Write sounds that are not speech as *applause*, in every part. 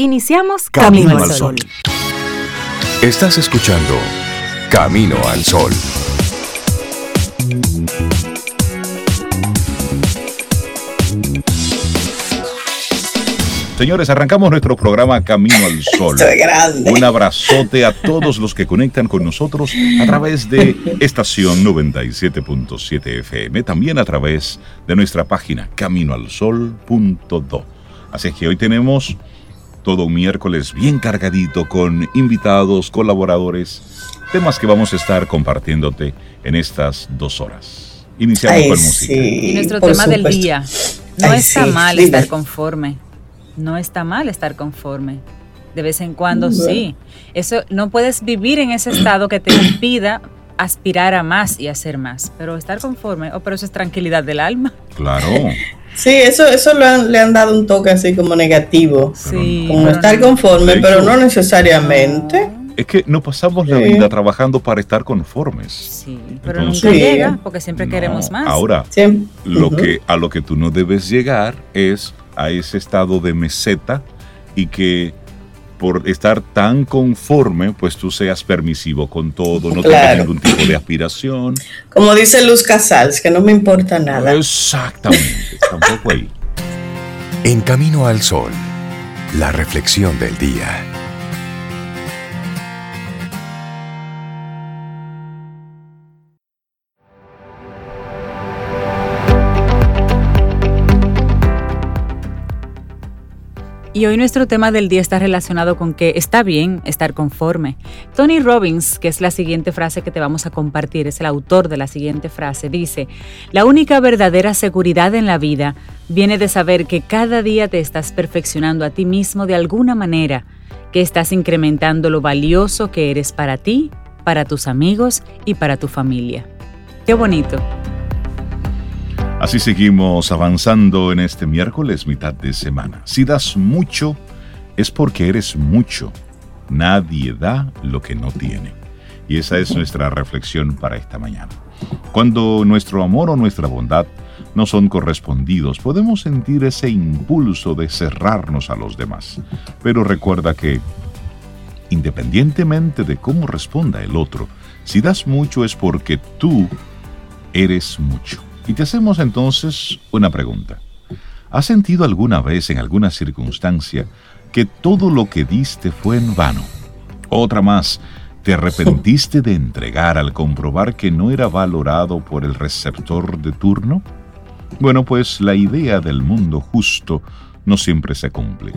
Iniciamos Camino, al Sol. Estás escuchando Camino al Sol. Señores, arrancamos nuestro programa Camino al *laughs* Sol. Un abrazote a todos los que conectan con nosotros a través de *laughs* estación 97.7 FM, también a través de nuestra página caminoalsol.do. Así que hoy tenemos todo un miércoles bien cargadito con invitados, colaboradores, temas que vamos a estar compartiéndote en estas dos horas. Iniciamos con música. y nuestro tema del día. No está mal estar conforme no está mal estar conforme. De vez en cuando sí. Eso no puedes vivir en ese estado que te impida aspirar a más y hacer más, pero estar conforme, oh, pero eso es tranquilidad del alma. Claro. *laughs* Sí, eso, eso le han dado un toque así como negativo. Sí. Como estar conforme, pero no necesariamente. Es que no pasamos la vida trabajando para estar conformes. Sí, pero nunca llega porque siempre queremos más. Ahora, lo que, a lo que tú no debes llegar es a ese estado de meseta y que por estar tan conforme, pues tú seas permisivo con todo, no tengas ningún tipo de aspiración. *clears throat* Como dice Luz Casals, que no me importa nada. Exactamente, *laughs* tampoco ahí. En Camino al Sol, la reflexión del día. Y hoy nuestro tema del día está relacionado con que está bien estar conforme. Tony Robbins, que es la siguiente frase que te vamos a compartir, es el autor de la siguiente frase, dice, la única verdadera seguridad en la vida viene de saber que cada día te estás perfeccionando a ti mismo de alguna manera, que estás incrementando lo valioso que eres para ti, para tus amigos y para tu familia. Qué bonito. Así seguimos avanzando en este miércoles, mitad de semana. Si das mucho, es porque eres mucho. Nadie da lo que no tiene. Y esa es nuestra reflexión para esta mañana. Cuando nuestro amor o nuestra bondad no son correspondidos, podemos sentir ese impulso de cerrarnos a los demás. Pero recuerda que, independientemente de cómo responda el otro, si das mucho es porque tú eres mucho. Y te hacemos entonces una pregunta. ¿Has sentido alguna vez en alguna circunstancia que todo lo que diste fue en vano? Otra más, ¿te arrepentiste de entregar al comprobar que no era valorado por el receptor de turno? Bueno, pues la idea del mundo justo no siempre se cumple,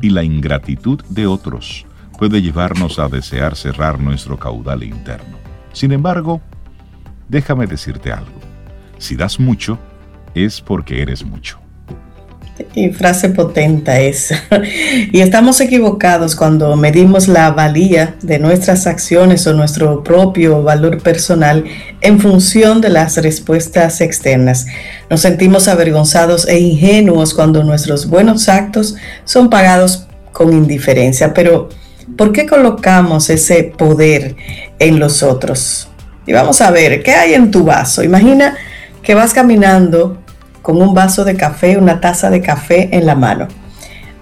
y la ingratitud de otros puede llevarnos a desear cerrar nuestro caudal interno. Sin embargo, déjame decirte algo. Si das mucho, es porque eres mucho. Y frase potente esa. *laughs* Y estamos equivocados cuando medimos la valía de nuestras acciones o nuestro propio valor personal en función de las respuestas externas. Nos sentimos avergonzados e ingenuos cuando nuestros buenos actos son pagados con indiferencia. Pero, ¿por qué colocamos ese poder en los otros? Y vamos a ver, ¿qué hay en tu vaso? Imagina que vas caminando con un vaso de café, una taza de café en la mano.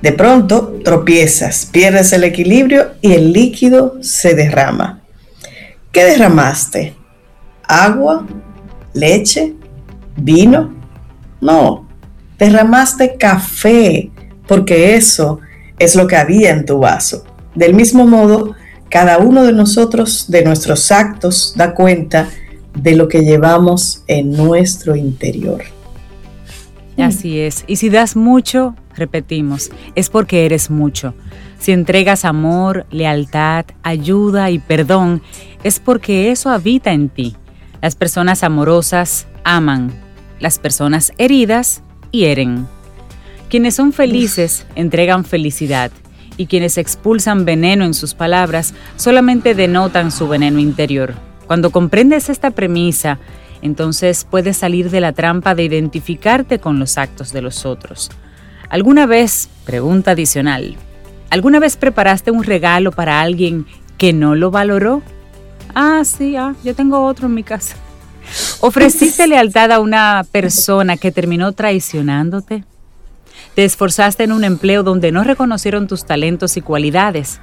De pronto tropiezas, pierdes el equilibrio y el líquido se derrama. ¿Qué derramaste? ¿Agua? ¿Leche? ¿Vino? No, derramaste café, porque eso es lo que había en tu vaso. Del mismo modo, cada uno de nosotros, de nuestros actos, da cuenta lo que llevamos en nuestro interior. Así es. Y si das mucho, repetimos, es porque eres mucho. Si entregas amor, lealtad, ayuda y perdón, es porque eso habita en ti. Las personas amorosas aman, las personas heridas hieren. Quienes son felices entregan felicidad y quienes expulsan veneno en sus palabras solamente denotan su veneno interior. Cuando comprendes esta premisa, entonces puedes salir de la trampa de identificarte con los actos de los otros. ¿Alguna vez, pregunta adicional, ¿alguna vez preparaste un regalo para alguien que no lo valoró? Ah, sí, ah, yo tengo otro en mi casa. ¿Ofreciste *laughs* lealtad a una persona que terminó traicionándote? Te esforzaste en un empleo donde no reconocieron tus talentos y cualidades.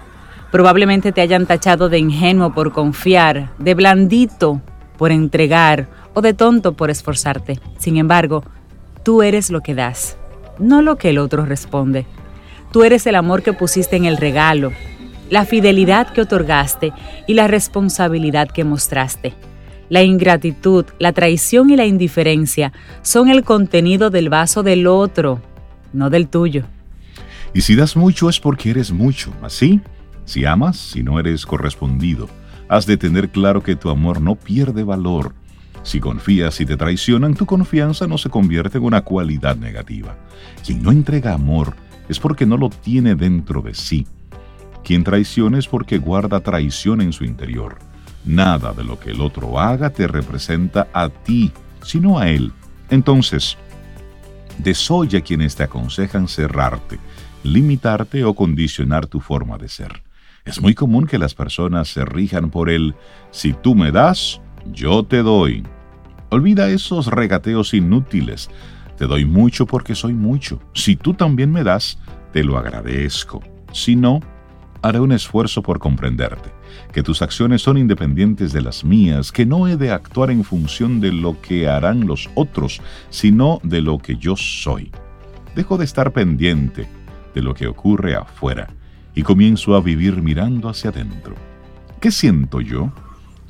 Probablemente te hayan tachado de ingenuo por confiar, de blandito por entregar o de tonto por esforzarte. Sin embargo, tú eres lo que das, no lo que el otro responde. Tú eres el amor que pusiste en el regalo, la fidelidad que otorgaste y la responsabilidad que mostraste. La ingratitud, la traición y la indiferencia son el contenido del vaso del otro, no del tuyo. Y si das mucho es porque eres mucho, ¿así? Si amas, si no eres correspondido, has de tener claro que tu amor no pierde valor. Si confías y te traicionan, tu confianza no se convierte en una cualidad negativa. Quien no entrega amor es porque no lo tiene dentro de sí. Quien traiciona es porque guarda traición en su interior. Nada de lo que el otro haga te representa a ti, sino a él. Entonces, desoya quienes te aconsejan cerrarte, limitarte o condicionar tu forma de ser. Es muy común que las personas se rijan por el si tú me das, yo te doy. Olvida esos regateos inútiles. Te doy mucho porque soy mucho. Si tú también me das, te lo agradezco. Si no, haré un esfuerzo por comprenderte que tus acciones son independientes de las mías, que no he de actuar en función de lo que harán los otros, sino de lo que yo soy. Dejo de estar pendiente de lo que ocurre afuera y comienzo a vivir mirando hacia adentro. ¿Qué siento yo?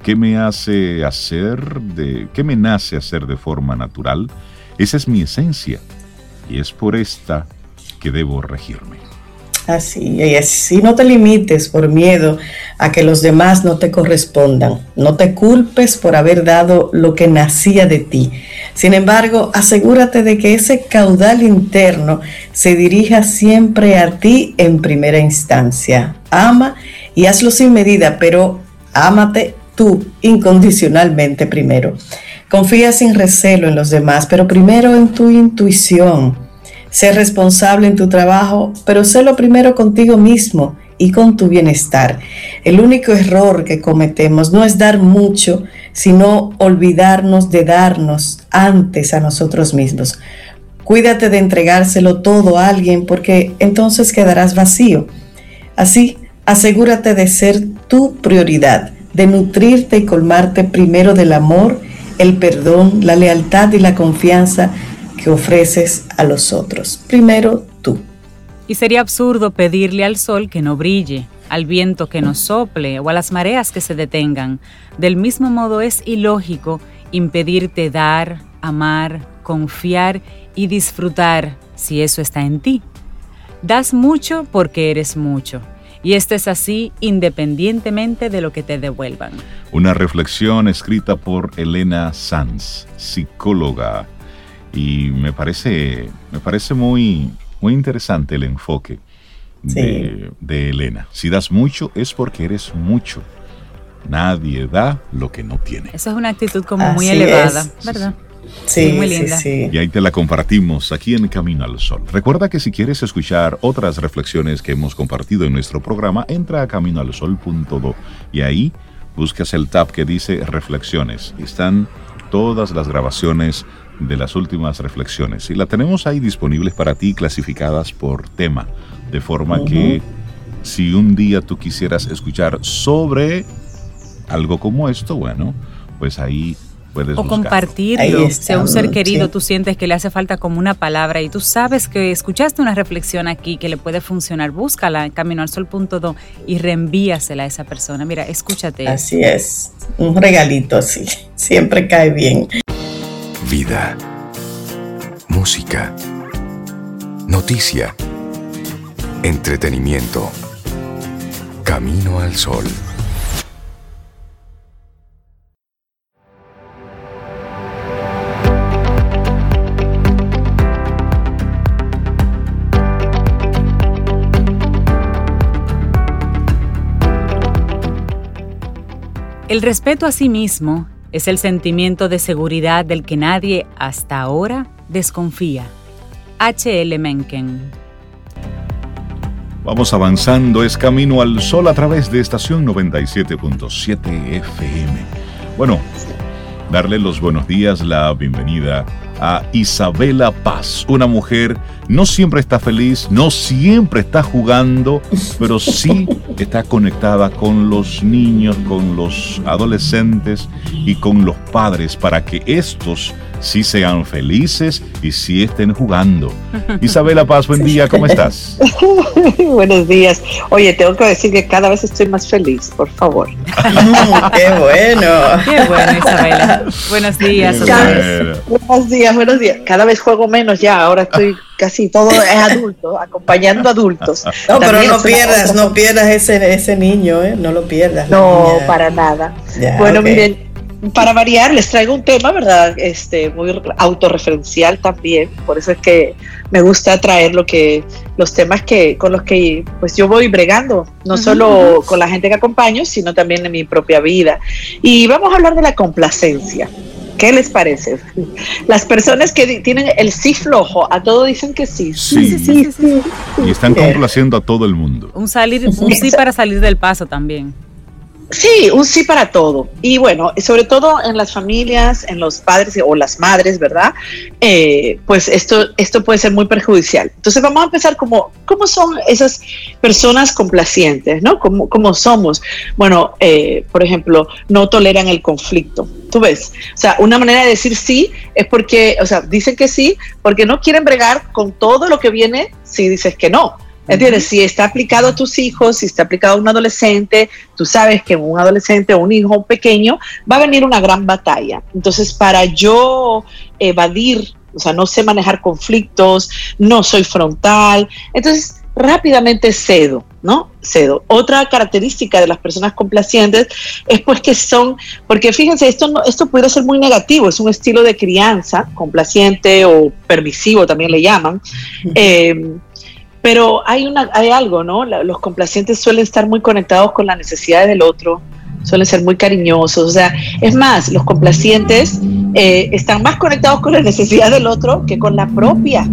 ¿Qué me hace hacer de qué me nace hacer de forma natural? Esa es mi esencia y es por esta que debo regirme. Así no te limites por miedo a que los demás no te correspondan. No te culpes por haber dado lo que nacía de ti. Sin embargo, asegúrate de que ese caudal interno se dirija siempre a ti en primera instancia. Ama y hazlo sin medida, pero ámate tú incondicionalmente primero. Confía sin recelo en los demás, pero primero en tu intuición Sé responsable en tu trabajo, pero sé lo primero contigo mismo y con tu bienestar. El único error que cometemos no es dar mucho, sino olvidarnos de darnos antes a nosotros mismos. Cuídate de entregárselo todo a alguien porque entonces quedarás vacío. Así, asegúrate de ser tu prioridad, de nutrirte y colmarte primero del amor, el perdón, la lealtad y la confianza que ofreces a los otros. Primero tú. Y sería absurdo pedirle al sol que no brille, al viento que no sople o a las mareas que se detengan. Del mismo modo es ilógico impedirte dar, amar, confiar y disfrutar si eso está en ti. Das mucho porque eres mucho. Y esto es así independientemente de lo que te devuelvan. Una reflexión escrita por Elena Sanz, psicóloga y me parece, me parece muy, muy interesante el enfoque de, Elena. Si das mucho es porque eres mucho. Nadie da lo que no tiene. Esa es una actitud como muy elevada, ¿verdad? Sí, muy linda. Sí, y ahí te la compartimos aquí en Camino al Sol. Recuerda que si quieres escuchar otras reflexiones que hemos compartido en nuestro programa, entra a caminoalsol.do y ahí buscas el tab que dice reflexiones. Están todas las grabaciones de las últimas reflexiones. Y la tenemos ahí disponibles para ti, clasificadas por tema, de forma que si un día tú quisieras escuchar sobre algo como esto, bueno, pues ahí puedes o compartirlo. Si a un ser querido tú sientes que le hace falta como una palabra y tú sabes que escuchaste una reflexión aquí que le puede funcionar, búscala en caminoalsol.do y reenvíasela a esa persona. Mira, escúchate. Así es, un regalito así, siempre cae bien vida, música, noticia, entretenimiento. Camino al sol. El respeto a sí mismo es el sentimiento de seguridad del que nadie hasta ahora desconfía. H.L. Mencken. Vamos avanzando, es camino al sol a través de estación 97.7 FM. Bueno, darle los buenos días, la bienvenida a Isabela Paz, una mujer no siempre está feliz, no siempre está jugando, pero sí está conectada con los niños, con los adolescentes y con los padres para que estos sí sean felices y sí estén jugando. *laughs* Isabela Paz, buen día, ¿cómo estás? *laughs* Buenos días. Oye, tengo que decir que cada vez estoy más feliz, por favor. *laughs* ¡Qué bueno! ¡Qué bueno, Isabela! Buenos días. Buenos días, buenos días. Cada vez juego menos ya, ahora estoy casi todo es adulto, *laughs* acompañando adultos. No, pero no pierdas, no pierdas ese, ese niño, ¿eh? no lo pierdas. No, para nada. bueno, miren, para variar, les traigo un tema, ¿verdad? Este, muy autorreferencial también, por eso es que me gusta traer lo que, los temas que, con los que pues yo voy bregando, no solo con la gente que acompaño, sino también en mi propia vida. Y vamos a hablar de la complacencia. ¿Qué les parece? Las personas que tienen el sí flojo, a todo dicen que sí. Sí, sí, sí. Y están complaciendo a todo el mundo. Un, salir, un sí para salir del paso también. Sí, un sí para todo. Y bueno, sobre todo en las familias, en los padres o las madres, ¿verdad? Eh, pues esto, esto puede ser muy perjudicial. Entonces vamos a empezar como, ¿cómo son esas personas complacientes, ¿no? ¿Cómo, somos? Bueno, eh, por ejemplo, no toleran el conflicto. Tú ves, o sea, una manera de decir sí es porque, o sea, dicen que sí porque no quieren bregar con todo lo que viene si dices que no. ¿Entiendes? Si está aplicado a tus hijos, si está aplicado a un adolescente, tú sabes que un adolescente o un hijo pequeño va a venir una gran batalla. Entonces, para yo evadir, o sea, no sé manejar conflictos, no soy frontal, entonces rápidamente cedo, ¿no? Cedo. Otra característica de las personas complacientes es pues que son, porque fíjense, esto, no, esto puede ser muy negativo, es un estilo de crianza complaciente o permisivo también le llaman. Pero hay, una, hay algo, ¿no? los complacientes suelen estar muy conectados con las necesidades del otro, suelen ser muy cariñosos. O sea, es más, los complacientes eh, están más conectados con la necesidad del otro que con la propia.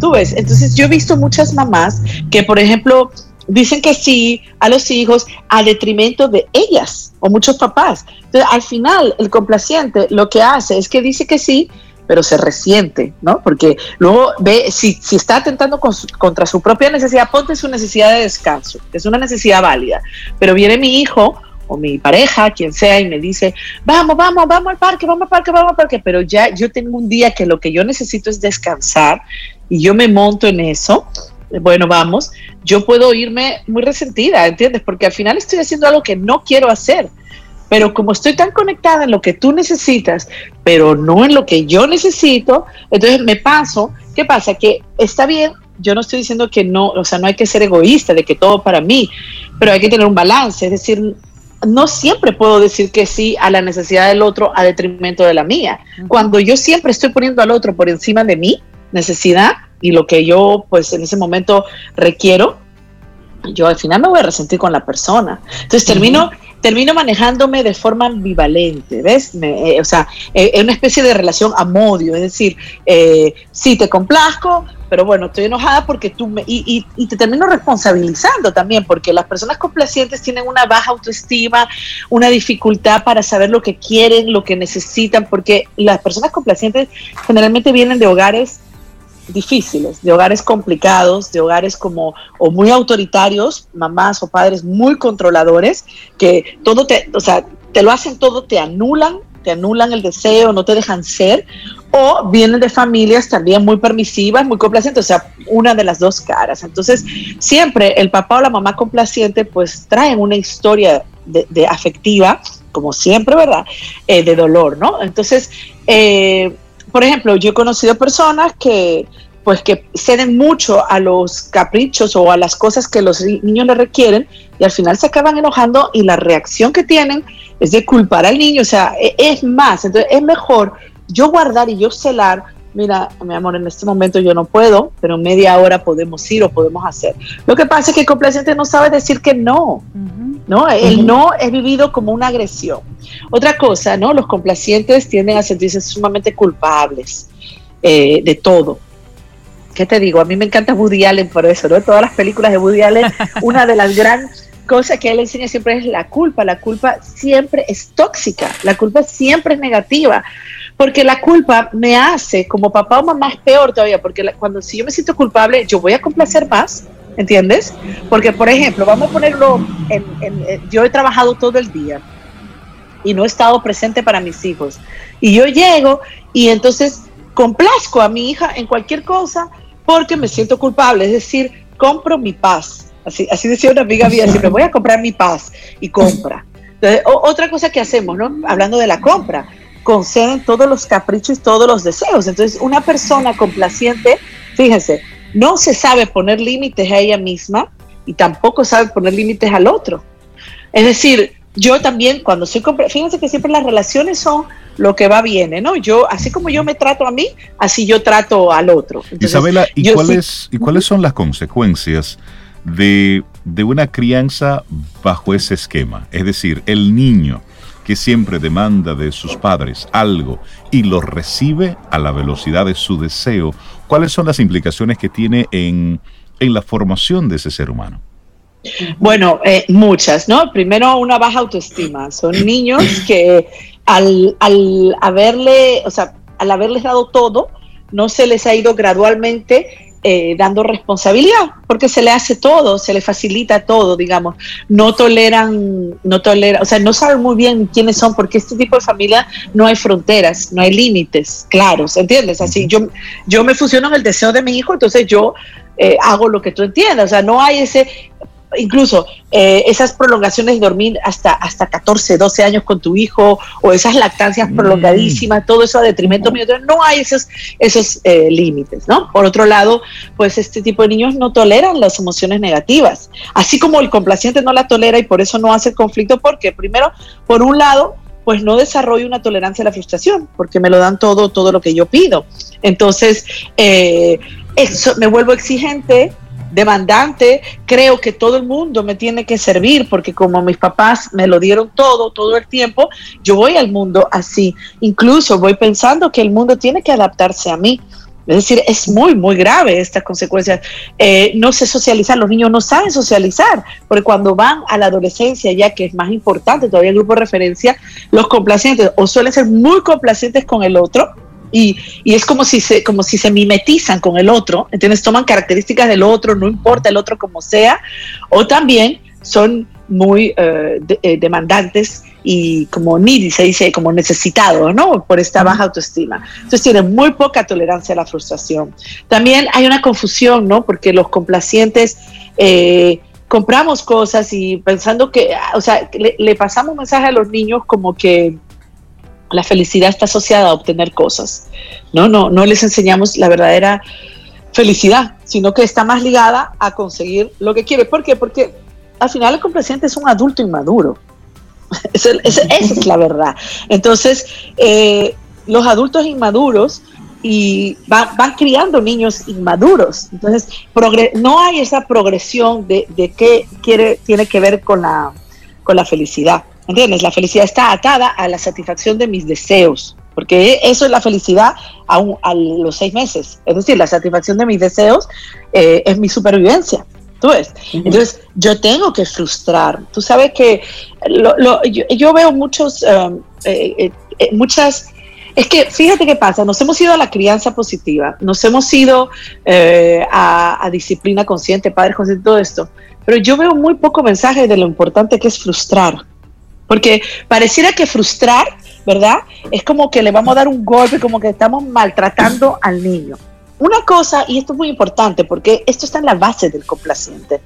Tú ves, entonces yo he visto muchas mamás que, por ejemplo, dicen que sí a los hijos a detrimento de ellas o muchos papás. Entonces, al final, el complaciente lo que hace es que dice que sí, pero se resiente, ¿no? Porque luego ve, si, si está atentando contra su propia necesidad, ponte su necesidad de descanso, que es una necesidad válida, pero viene mi hijo o mi pareja, quien sea, y me dice, vamos, vamos, vamos al parque, vamos al parque, vamos al parque, pero ya yo tengo un día que lo que yo necesito es descansar y yo me monto en eso, bueno, vamos, yo puedo irme muy resentida, ¿entiendes? Porque al final estoy haciendo algo que no quiero hacer. Pero como estoy tan conectada en lo que tú necesitas, pero no en lo que yo necesito, entonces me paso. ¿Qué pasa? Que está bien, yo no estoy diciendo que no, o sea, no hay que ser egoísta, de que todo para mí, pero hay que tener un balance. Es decir, no siempre puedo decir que sí a la necesidad del otro a detrimento de la mía. Cuando yo siempre estoy poniendo al otro por encima de mi necesidad y lo que yo, pues en ese momento requiero, yo al final me voy a resentir con la persona. Entonces termino termino manejándome de forma ambivalente, ¿ves? Eh, o sea, es eh, una especie de relación amodio, es decir, eh, sí te complazco, pero bueno, estoy enojada porque tú me... Y, y, te termino responsabilizando también, porque las personas complacientes tienen una baja autoestima, una dificultad para saber lo que quieren, lo que necesitan, porque las personas complacientes generalmente vienen de hogares difíciles, de hogares complicados, de hogares como o muy autoritarios, mamás o padres muy controladores, que todo te, o sea, te lo hacen todo, te anulan, te anulan el deseo, no te dejan ser, o vienen de familias también muy permisivas, muy complacientes, o sea, una de las dos caras. Entonces, siempre el papá o la mamá complaciente pues traen una historia de, afectiva, como siempre, ¿verdad? Eh, de dolor, ¿no? Entonces, eh, por ejemplo, yo he conocido personas que pues que ceden mucho a los caprichos o a las cosas que los niños le requieren y al final se acaban enojando y la reacción que tienen es de culpar al niño, o sea, e, es más, entonces es mejor yo guardar y yo celar, mira, mi amor, en este momento yo no puedo, pero en media hora podemos ir o podemos hacer. Lo que pasa es que el complaciente no sabe decir que no, ¿no? El no es vivido como una agresión. Otra cosa, ¿no? Los complacientes tienden a sentirse sumamente culpables eh, de todo. ¿Qué te digo? A mí me encanta Woody Allen por eso, ¿no? Todas las películas de Woody Allen, *laughs* una de las grandes cosas que él enseña siempre es la culpa. La culpa siempre es tóxica, la culpa siempre es negativa, Porque la culpa me hace, como papá o mamá, es peor todavía, porque cuando si yo me siento culpable, yo voy a complacer más, ¿entiendes? Porque, por ejemplo, vamos a ponerlo, en, yo he trabajado todo el día y no he estado presente para mis hijos. Y yo llego y entonces complazco a mi hija en cualquier cosa porque me siento culpable, es decir, compro mi paz. Así, así decía una amiga mía, siempre voy a comprar mi paz y compra. Entonces, otra cosa que hacemos, ¿no? Hablando de la compra, conceden todos los caprichos y todos los deseos. Entonces, una persona complaciente, fíjense, no se sabe poner límites a ella misma y tampoco sabe poner límites al otro. Es decir, yo también cuando soy fíjense que siempre las relaciones son lo que va bien, ¿no? Yo, así como yo me trato a mí, así yo trato al otro. Isabela, ¿y cuáles, ¿y cuáles son las consecuencias de, de una crianza bajo ese esquema? Es decir, el niño que siempre demanda de sus padres algo y lo recibe a la velocidad de su deseo, ¿cuáles son las implicaciones que tiene en, en la formación de ese ser humano? Bueno, eh, muchas, ¿no? Primero, una baja autoestima. Son *coughs* niños que al, al haberle, o sea, al haberles dado todo, no se les ha ido gradualmente eh, dando responsabilidad, porque se le hace todo, se le facilita todo, digamos. No toleran, no toleran, o sea, no saben muy bien quiénes son, porque este tipo de familia no hay fronteras, no hay límites claros, ¿entiendes? Así, yo, yo me fusiono en el deseo de mi hijo, entonces yo eh, hago lo que tú entiendas, o sea, no hay ese, incluso eh, esas prolongaciones de dormir hasta, hasta 14, 12 años con tu hijo o esas lactancias mm. prolongadísimas, todo eso a detrimento mío, no hay esos, esos eh, límites, ¿no? Por otro lado, pues este tipo de niños no toleran las emociones negativas, así como el complaciente no la tolera y por eso no hace conflicto, porque primero, por un lado, pues no desarrollo una tolerancia a la frustración, porque me lo dan todo, todo lo que yo pido. Entonces, eh, eso, me vuelvo exigente, demandante, creo que todo el mundo me tiene que servir porque como mis papás me lo dieron todo, todo el tiempo, yo voy al mundo así. Incluso voy pensando que el mundo tiene que adaptarse a mí. Es decir, es muy, muy grave estas consecuencias. Eh, no se socializan, los niños no saben socializar, porque cuando van a la adolescencia, ya que es más importante todavía el grupo de referencia, los complacientes o suelen ser muy complacientes con el otro, y, es como si, se, como si se mimetizan con el otro, ¿entiendes? Toman características del otro, no importa el otro como sea, o también son muy eh, eh, demandantes y como needy, se dice, como necesitados, ¿no? Por esta baja autoestima. Entonces tienen muy poca tolerancia a la frustración. También hay una confusión, ¿no? Porque los complacientes eh, compramos cosas y pensando que, o sea, le, le pasamos un mensaje a los niños como que la felicidad está asociada a obtener cosas. No, no, no les enseñamos la verdadera felicidad, sino que está más ligada a conseguir lo que quiere. ¿Por qué? Porque al final el complaciente es un adulto inmaduro. *laughs* esa, es la verdad. Entonces, eh, los adultos inmaduros y van, criando niños inmaduros. Entonces, no hay esa progresión de, de qué quiere, tiene que ver con la, con la felicidad. ¿Entiendes? La felicidad está atada a la satisfacción de mis deseos, porque eso es la felicidad a, a los seis meses. Es decir, la satisfacción de mis deseos eh, es mi supervivencia. ¿Tú ves? Entonces, yo tengo que frustrar. Tú sabes que yo, veo muchos, um, eh, eh, muchas es que fíjate qué pasa, nos hemos ido a la crianza positiva, nos hemos ido a, a, disciplina consciente, padres conscientes, todo esto, pero yo veo muy poco mensaje de lo importante que es frustrar. Porque pareciera que frustrar, ¿verdad? Es como que le vamos a dar un golpe, como que estamos maltratando al niño. Una cosa, y esto es muy importante, porque esto está en la base del complaciente.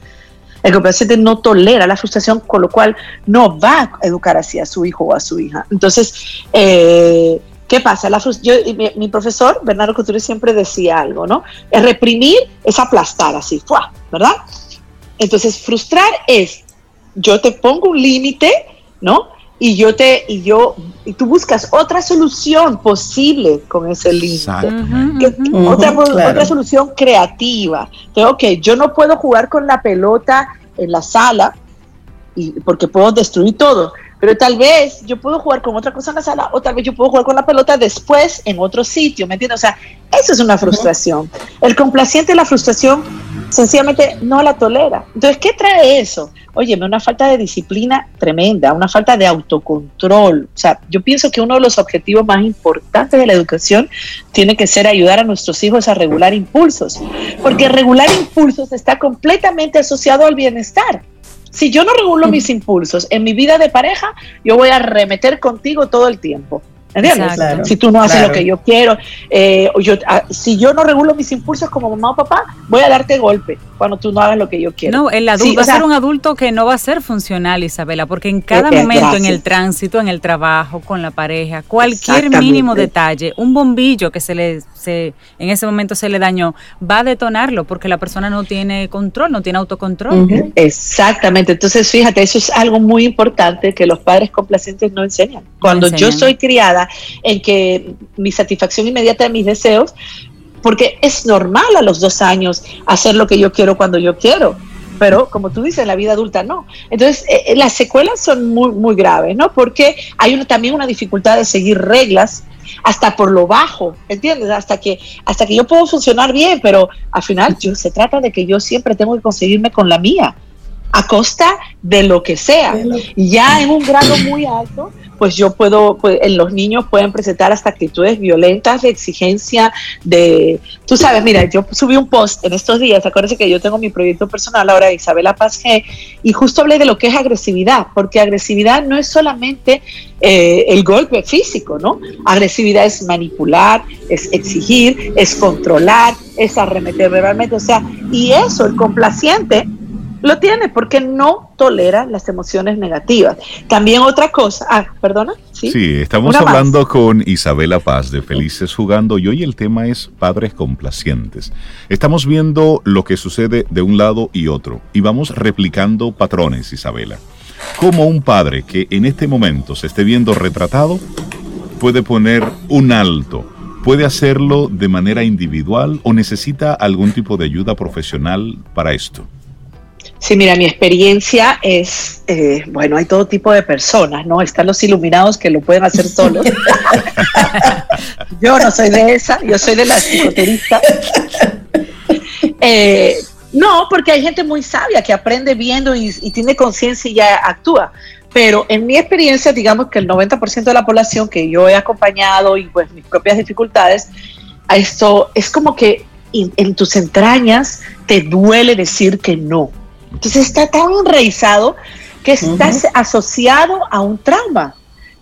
El complaciente no tolera la frustración, con lo cual no va a educar así a su hijo o a su hija. Entonces, eh, ¿qué pasa? La yo, mi, profesor, Bernardo Couture, siempre decía algo, ¿no? El reprimir es aplastar así, ¿verdad? Entonces, frustrar es, yo te pongo un límite, ¿no? Y yo te, y yo, y tú buscas otra solución posible con ese límite. otra, otra, solución creativa. Entonces, ok, yo no puedo jugar con la pelota en la sala, y, porque puedo destruir todo. Pero tal vez yo puedo jugar con otra cosa en la sala, o tal vez yo puedo jugar con la pelota después en otro sitio, ¿me entiendes? O sea, eso es una frustración. El complaciente, la frustración sencillamente no la tolera. Entonces, ¿qué trae eso? Óyeme, una falta de disciplina tremenda, una falta de autocontrol. O sea, yo pienso que uno de los objetivos más importantes de la educación tiene que ser ayudar a nuestros hijos a regular impulsos, porque regular impulsos está completamente asociado al bienestar. Si yo no regulo mis impulsos en mi vida de pareja, yo voy a remeter contigo todo el tiempo. ¿Entiendes? si tú no haces lo que yo quiero, eh, yo, ah, si yo no regulo mis impulsos como mamá o papá, voy a darte golpe cuando tú no hagas lo que yo quiero. No, el adulto va a ser un adulto que no va a ser funcional, Isabela, porque en cada eh, eh, momento, en el tránsito, en el trabajo, con la pareja, cualquier mínimo detalle, un bombillo que se le se, en ese momento se le dañó, va a detonarlo porque la persona no tiene control, no tiene autocontrol. Exactamente. Entonces, fíjate, eso es algo muy importante que los padres complacientes no enseñan. Cuando yo soy criada en que mi satisfacción inmediata de mis deseos porque es normal a los dos años hacer lo que yo quiero cuando yo quiero, pero como tú dices, la vida adulta no. Entonces, eh, eh, las secuelas son muy, muy graves, ¿no? Porque hay también una dificultad de seguir reglas hasta por lo bajo, ¿entiendes? Hasta que, hasta que yo puedo funcionar bien, pero al final yo, se trata de que yo siempre tengo que conseguirme con la mía a costa de lo que sea. Ya en un grado muy alto, pues yo puedo, pues, en los niños pueden presentar hasta actitudes violentas de exigencia, de, tú sabes, mira, yo subí un post en estos días, acuérdense que yo tengo mi proyecto personal ahora, Isabela Paz G, y justo hablé de lo que es agresividad, porque agresividad no es solamente eh, el golpe físico, ¿no? Agresividad es manipular, es exigir, es controlar, es arremeter verbalmente, o sea, y eso, el complaciente, lo tiene porque no tolera las emociones negativas. También otra cosa, ah, perdona. Sí, estamos hablando con Isabela Paz de Felices Jugando y hoy el tema es padres complacientes. Estamos viendo lo que sucede de un lado y otro y vamos replicando patrones, Isabela. Como un padre que en este momento se esté viendo retratado puede poner un alto ¿Puede hacerlo de manera individual o necesita algún tipo de ayuda profesional para esto? Sí, mira, mi experiencia es, eh, bueno, hay todo tipo de personas, ¿no? Están los iluminados que lo pueden hacer solos. *laughs* yo no soy de esa, yo soy de la psicoterista. Eh, no, porque hay gente muy sabia que aprende viendo y, tiene conciencia y ya actúa. Pero en mi experiencia, digamos que el 90% de la población que yo he acompañado y pues mis propias dificultades, a esto es como que en tus entrañas te duele decir que no entonces está tan enraizado que está asociado a un trauma.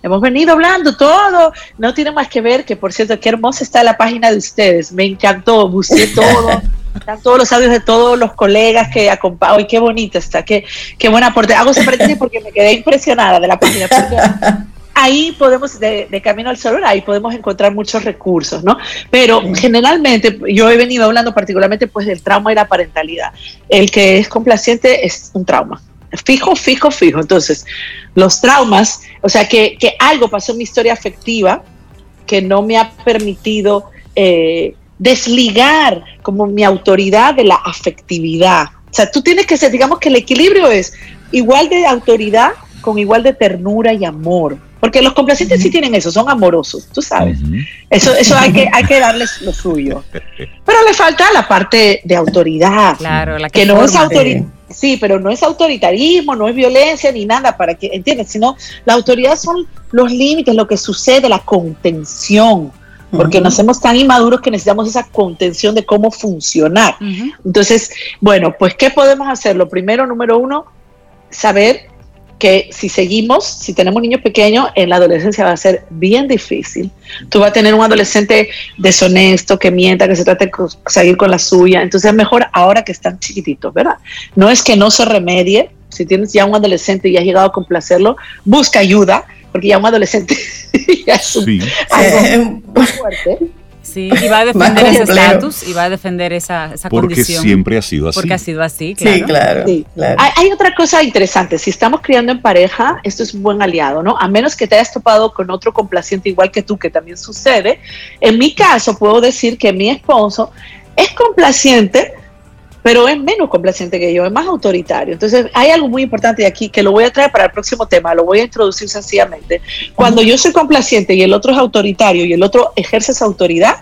Hemos venido hablando todo, no tiene más que ver que, por cierto, qué hermosa está la página de ustedes, me encantó, busqué *laughs* todo, están todos los audios de todos los colegas que acompañan, qué bonita está, qué, qué buena aporte. Hago ese porque me quedé impresionada de la página, ahí podemos, de, Camino al Sol, ahí podemos encontrar muchos recursos, ¿no? Pero generalmente, yo he venido hablando particularmente pues del trauma y la parentalidad. El que es complaciente es un trauma. Fijo, fijo, fijo. Entonces, los traumas, o sea, que, que algo pasó en mi historia afectiva que no me ha permitido eh, desligar como mi autoridad de la afectividad. O sea, tú tienes que ser, digamos que el equilibrio es igual de autoridad con igual de ternura y amor. Porque los complacientes sí tienen eso, son amorosos, tú sabes. Eso, eso hay que, hay que darles lo suyo. Pero le falta la parte de autoridad. Claro, la que, no es autoridad. Sí, pero no es autoritarismo, no es violencia ni nada para que, ¿entiendes? Sino la autoridad son los límites, lo que sucede, la contención. Porque nos hacemos tan inmaduros que necesitamos esa contención de cómo funcionar. Entonces, bueno, pues, ¿qué podemos hacer? Lo primero, número uno, saber que si seguimos, si tenemos niños pequeños, en la adolescencia va a ser bien difícil. Tú vas a tener un adolescente deshonesto, que mienta, que se trate de seguir con la suya. Entonces es mejor ahora que están chiquititos, ¿verdad? No es que no se remedie. Si tienes ya un adolescente y has llegado a complacerlo, busca ayuda, porque ya un adolescente *laughs* ya es un, algo muy fuerte. Sí, y va a *laughs* defender ese estatus y va a defender esa, esa Porque siempre ha sido así. Porque ha sido así, claro. Sí, claro. Hay, hay, otra cosa interesante. Si estamos criando en pareja, esto es un buen aliado, ¿no? A menos que te hayas topado con otro complaciente igual que tú, que también sucede. En mi caso, puedo decir que mi esposo es complaciente, pero es menos complaciente que yo, es más autoritario. Entonces, hay algo muy importante aquí que lo voy a traer para el próximo tema, lo voy a introducir sencillamente. Cuando yo soy complaciente y el otro es autoritario y el otro ejerce esa autoridad,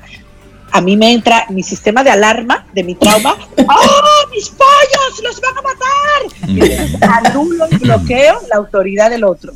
a mí me entra mi sistema de alarma de mi trauma. *laughs* ¡Ah! mis pollos! ¡Los van a matar! Y entonces anulo y bloqueo la autoridad del otro.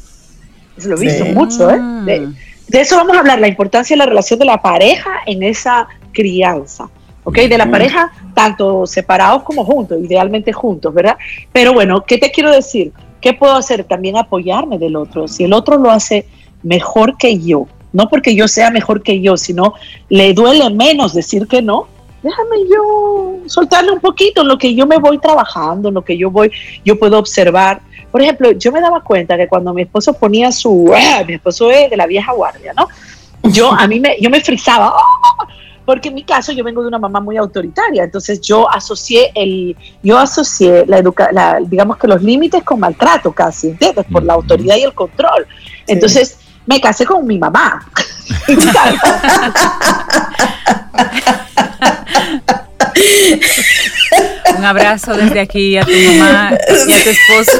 Eso lo he visto mucho, ¿eh? De, de, eso vamos a hablar, la importancia de la relación de la pareja en esa crianza. ¿Ok? De la pareja, tanto separados como juntos, idealmente juntos, ¿verdad? Pero bueno, ¿qué te quiero decir? ¿Qué puedo hacer? También apoyarme del otro. Si el otro lo hace mejor que yo, no porque yo sea mejor que yo, sino le duele menos decir que no, déjame yo soltarle un poquito en lo que yo me voy trabajando, en lo que yo voy, yo puedo observar. Por ejemplo, yo me daba cuenta que cuando mi esposo ponía su, ah, mi esposo es de la vieja guardia, ¿no? Yo a mí me, yo me frizaba, ¡ah! Porque en mi caso yo vengo de una mamá muy autoritaria, entonces yo asocié el, yo asocié la, educa, digamos que los límites con maltrato casi, ¿entiendes? Por la autoridad y el control. Entonces me casé con mi mamá. *laughs* Un abrazo desde aquí a tu mamá y a tu esposo.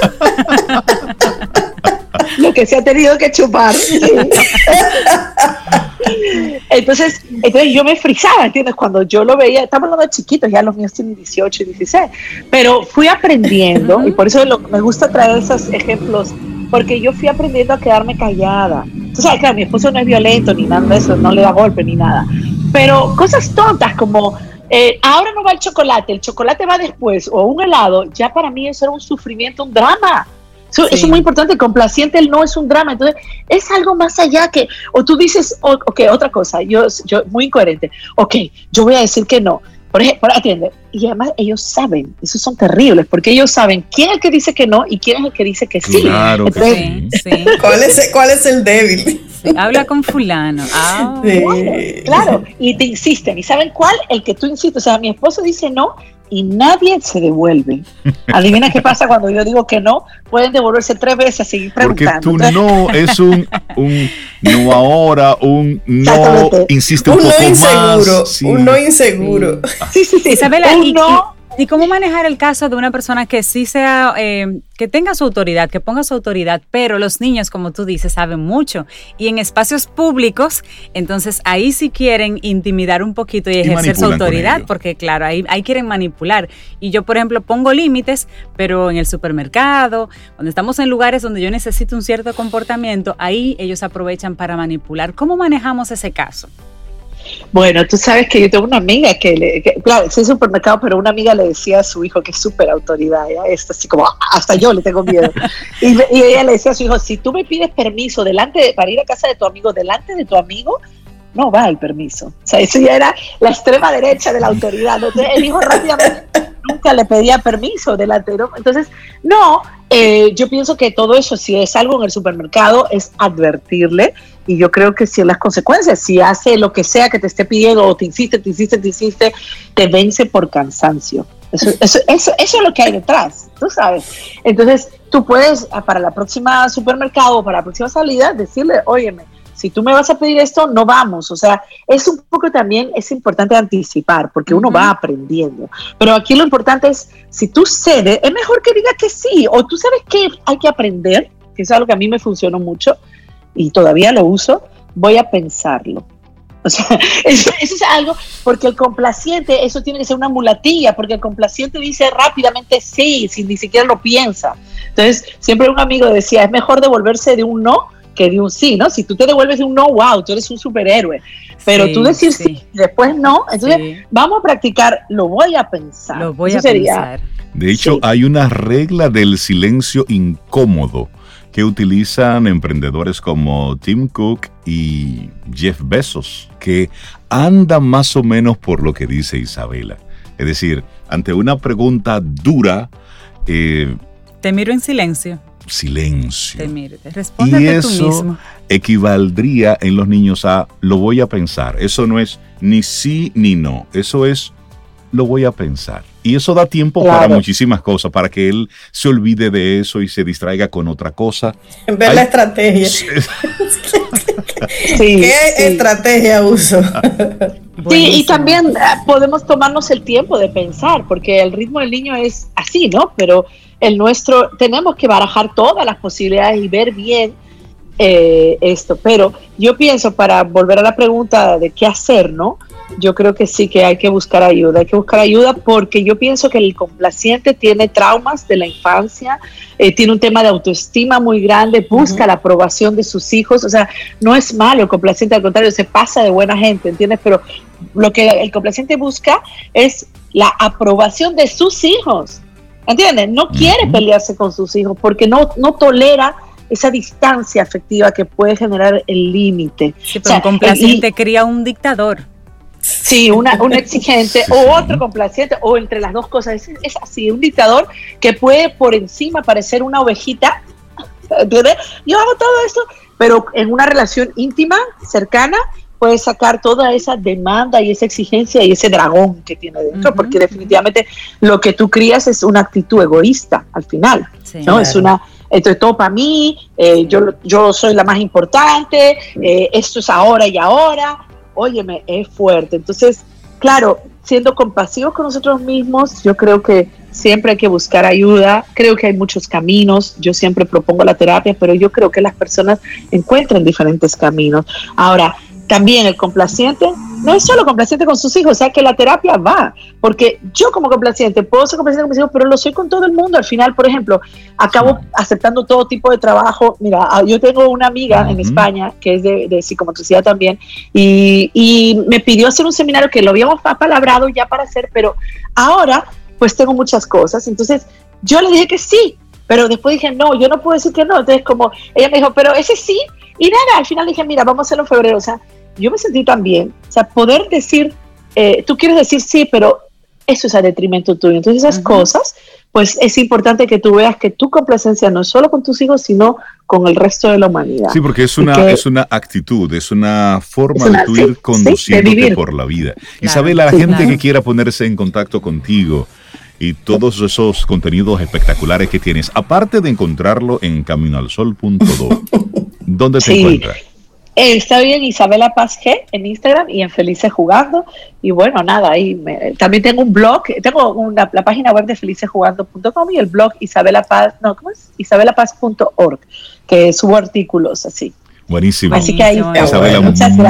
Lo que se ha tenido que chupar. *laughs* Entonces, entonces yo me frizaba, ¿entiendes? Cuando yo lo veía, estamos hablando de chiquitos, ya los míos tienen 18 y 16, pero fui aprendiendo y por eso me gusta traer esos ejemplos, porque yo fui aprendiendo a quedarme callada. Tú sabes, claro, mi esposo no es violento ni nada de eso, no le da golpe ni nada, pero cosas tontas como eh, ahora no va el chocolate, el chocolate va después, o un helado, ya para mí eso era un sufrimiento, un drama. Eso, es muy importante, complaciente el no es un drama, entonces es algo más allá que, o tú dices, ok, otra cosa, yo, yo muy incoherente, ok, yo voy a decir que no, por ejemplo, atiende, y además ellos saben, esos son terribles, porque ellos saben quién es el que dice que no y quién es el que dice que sí. Claro sí, *laughs* ¿Cuál, es, ¿Cuál es el débil? habla con fulano. Ah, claro, y te insisten. ¿Y saben cuál? El que tú insistes. O sea, mi esposo dice no y nadie se devuelve. *laughs* Adivina qué pasa cuando yo digo que no, pueden devolverse tres veces y seguir preguntando. Porque tu no es un, un no ahora, un no insiste un, un poco no inseguro, Un no inseguro. Sí, sí, sí. Isabela, un no ¿Y cómo manejar el caso de una persona que sí sea, eh, que tenga su autoridad, que ponga su autoridad, pero los niños, como tú dices, saben mucho y en espacios públicos, entonces ahí sí quieren intimidar un poquito y ejercer su autoridad, porque claro, ahí, ahí quieren manipular. Y yo, por ejemplo, pongo límites, pero en el supermercado, cuando estamos en lugares donde yo necesito un cierto comportamiento, ahí ellos aprovechan para manipular. ¿Cómo manejamos ese caso? Bueno, tú sabes que yo tengo una amiga que, le, claro, es supermercado, pero una amiga le decía a su hijo que es súper autoridad, ¿ya? Esto así como, hasta yo le tengo miedo. y, ella le decía a su hijo, si tú me pides permiso delante de, para ir a casa de tu amigo, delante de tu amigo, no va el permiso. O sea, eso ya era la extrema derecha de la autoridad. Entonces, el hijo rápidamente nunca le pedía permiso delante. ¿no? Entonces, no, eh, yo pienso que todo eso, si es algo en el supermercado, es advertirle y yo creo que si las consecuencias, si hace lo que sea que te esté pidiendo o te insiste, te insiste, te insiste, te vence por cansancio. Eso, eso, eso, eso es lo que hay detrás, tú sabes. Entonces, tú puedes ah, para la próxima supermercado o para la próxima salida decirle, óyeme, si tú me vas a pedir esto, no vamos. O sea, es un poco también, es importante anticipar, porque uno va aprendiendo. Pero aquí lo importante es, si tú cedes, es mejor que diga que sí, o tú sabes que hay que aprender, que es algo que a mí me funcionó mucho, y todavía lo uso, voy a pensarlo. O sea, *laughs* eso, es algo, porque el complaciente, eso tiene que ser una mulatilla, porque el complaciente dice rápidamente sí, sin ni siquiera lo piensa. Entonces, siempre un amigo decía, es mejor devolverse de un no que de un sí, ¿no? Si tú te devuelves de un no, wow, tú eres un superhéroe. Pero tú decir sí, y después no, entonces vamos a practicar, lo voy a pensar. Lo voy a pensar. De hecho, hay una regla del silencio incómodo que utilizan emprendedores como Tim Cook y Jeff Bezos, que anda más o menos por lo que dice Isabela. Es decir, ante una pregunta dura... Eh, Te miro en silencio. Silencio. Te miro, y eso equivaldría en los niños a lo voy a pensar. Eso no es ni sí ni no. Eso es lo voy a pensar. Y eso da tiempo para muchísimas cosas, para que él se olvide de eso y se distraiga con otra cosa. *laughs* Ver la estrategia. *laughs* ¿Qué estrategia uso? *laughs* Sí, y también eh, podemos tomarnos el tiempo de pensar, porque el ritmo del niño es así, ¿no? Pero el nuestro, tenemos que barajar todas las posibilidades y ver bien eh, esto. Pero yo pienso, para volver a la pregunta de qué hacer, ¿no? Yo creo que sí que hay que buscar ayuda, hay que buscar ayuda porque yo pienso que el complaciente tiene traumas de la infancia, eh, tiene un tema de autoestima muy grande, busca la aprobación de sus hijos, o sea, no es malo el complaciente, al contrario, se pasa de buena gente, ¿entiendes? Pero lo que el complaciente busca es la aprobación de sus hijos, ¿entiendes? No quiere pelearse con sus hijos porque no, no tolera esa distancia afectiva que puede generar el límite. Sí, pero un complaciente cría un dictador. Sí, una, un exigente o otro complaciente o entre las dos cosas. Es, así, un dictador que puede por encima parecer una ovejita. Yo hago todo esto, pero en una relación íntima, cercana, puede sacar toda esa demanda y esa exigencia y ese dragón que tiene dentro, porque definitivamente lo que tú crías es una actitud egoísta al final, ¿no? Es una, esto es todo para mí, eh, yo, yo soy la más importante, eh, esto es ahora y ahora, óyeme, es fuerte. Entonces, claro, siendo compasivos con nosotros mismos, yo creo que siempre hay que buscar ayuda. Creo que hay muchos caminos. Yo siempre propongo la terapia, pero yo creo que las personas encuentran diferentes caminos. Ahora, también el complaciente no es solo complaciente con sus hijos, o sea que la terapia va, porque yo como complaciente puedo ser complaciente con mis hijos, pero lo soy con todo el mundo. Al final, por ejemplo, acabo aceptando todo tipo de trabajo. Mira, ah, yo tengo una amiga en España que es de, de psicomotricidad también y, y, me pidió hacer un seminario que lo habíamos apalabrado ya para hacer, pero ahora pues tengo muchas cosas. Entonces yo le dije que sí, pero después dije, no, yo no puedo decir que no. Entonces como ella me dijo, pero ese sí. Y nada, al final dije, mira, vamos a hacerlo en febrero. O sea, yo me sentí también, o sea, poder decir, eh, tú quieres decir sí, pero eso es a detrimento tuyo. Entonces esas cosas, pues es importante que tú veas que tu complacencia no es solo con tus hijos, sino con el resto de la humanidad. Sí, porque es una, es una actitud, es una forma de tu ir conduciéndote por la vida. Isabela, la gente que quiera ponerse en contacto contigo y todos esos contenidos espectaculares que tienes, aparte de encontrarlo en caminoalsol.do, ¿dónde te encuentras? Está bien Isabela Paz G en Instagram y en Felices Jugando. Y bueno, nada, ahí también tengo un blog, tengo una, la página web de felicesjugando.com y el blog Isabela Paz, no, ¿cómo es? isabelapaz.org, que subo artículos así. Buenísimo. Así que ahí Isabela,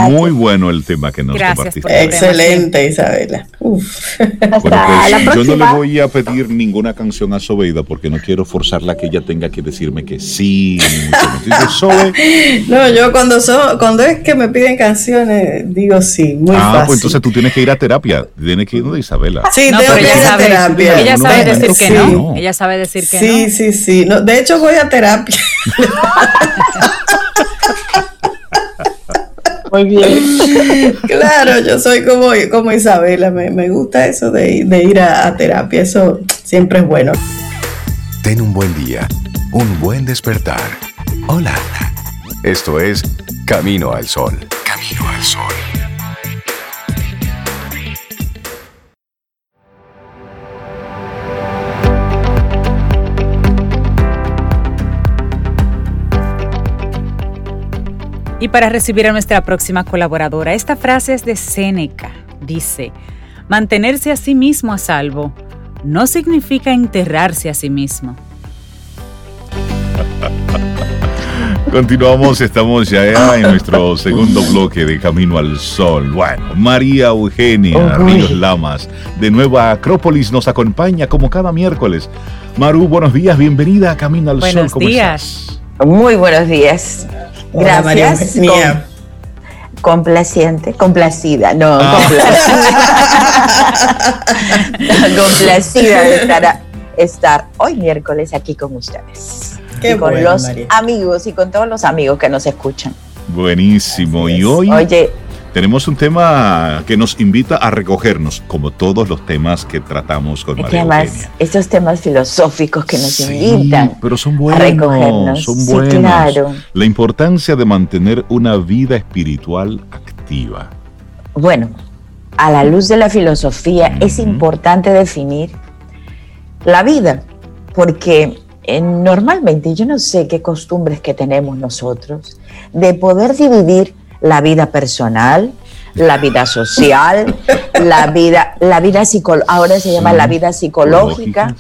muy bueno el tema que nos compartiste. Excelente, Isabela. Uf. Pues, yo no le voy a pedir ninguna canción a Sobeida porque no quiero forzarla que ella tenga que decirme que sí. *laughs* no, yo cuando so, cuando es que me piden canciones digo sí, muy ah, pues entonces tú tienes que ir a terapia. Tienes que ir de Isabela. Sí, pero ella sabe, terapia. Ella sabe decir que no. Ella sabe decir que no. Sí, sí, sí. de hecho voy a terapia. *laughs* *laughs* Muy bien. *laughs* Claro, yo soy como, como Isabela, me, gusta eso de, ir a, terapia, eso siempre es bueno. Ten un buen día, un buen despertar. Hola. Esto es Camino al Sol. Camino al Sol. Y para recibir a nuestra próxima colaboradora, esta frase es de Séneca. Dice, mantenerse a sí mismo a salvo no significa enterrarse a sí mismo. *laughs* Continuamos, estamos ya en nuestro segundo bloque de Camino al Sol. Bueno, María Eugenia Ríos Lamas de Nueva Acrópolis nos acompaña como cada miércoles. Maru, buenos días, bienvenida a Camino al Sol. ¿Cómo días. Muy buenos días. Gracias. complaciente, complacida, no, ah. complacida. *laughs* complacida de estar, hoy miércoles aquí con ustedes. y con los amigos y con todos los amigos que nos escuchan. Buenísimo. Y hoy Oye, tenemos un tema que nos invita a recogernos, como todos los temas que tratamos con María Además, estos temas filosóficos que nos invitan pero son buenos, a recogernos. Son buenos. La importancia de mantener una vida espiritual activa. Bueno, a la luz de la filosofía es importante definir la vida, porque eh, normalmente yo no sé qué costumbres que tenemos nosotros de poder dividir la vida personal, la vida social, la vida, la vida ahora se llama la vida psicológica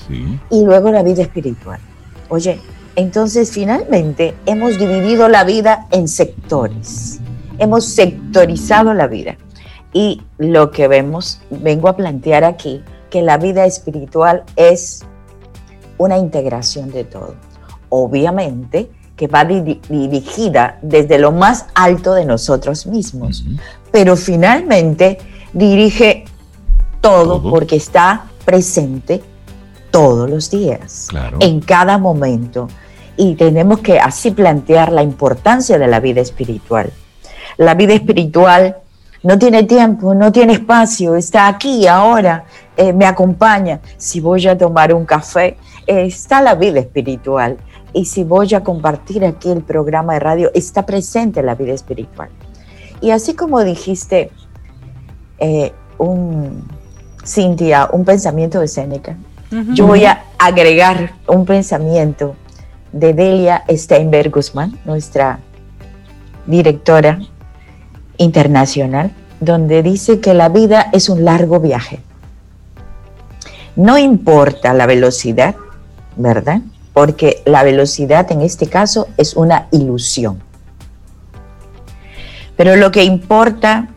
y luego la vida espiritual. Oye, entonces finalmente hemos dividido la vida en sectores, hemos sectorizado la vida. Y lo que vemos, vengo a plantear aquí, que la vida espiritual es una integración de todo. Obviamente que va dirigida desde lo más alto de nosotros mismos, pero finalmente dirige todo, porque está presente todos los días, en cada momento. Y tenemos que así plantear la importancia de la vida espiritual. La vida espiritual no tiene tiempo, no tiene espacio, está aquí, ahora, eh, me acompaña. Si voy a tomar un café, eh, está la vida espiritual. Y si voy a compartir aquí el programa de radio, está presente la vida espiritual. Y así como dijiste, eh, un, Cintia, un pensamiento de Séneca, yo voy a agregar un pensamiento de Delia Steinberg Guzmán, nuestra directora internacional, donde dice que la vida es un largo viaje. No importa la velocidad, ¿verdad? Porque la velocidad en este caso es una ilusión. Pero lo que importa,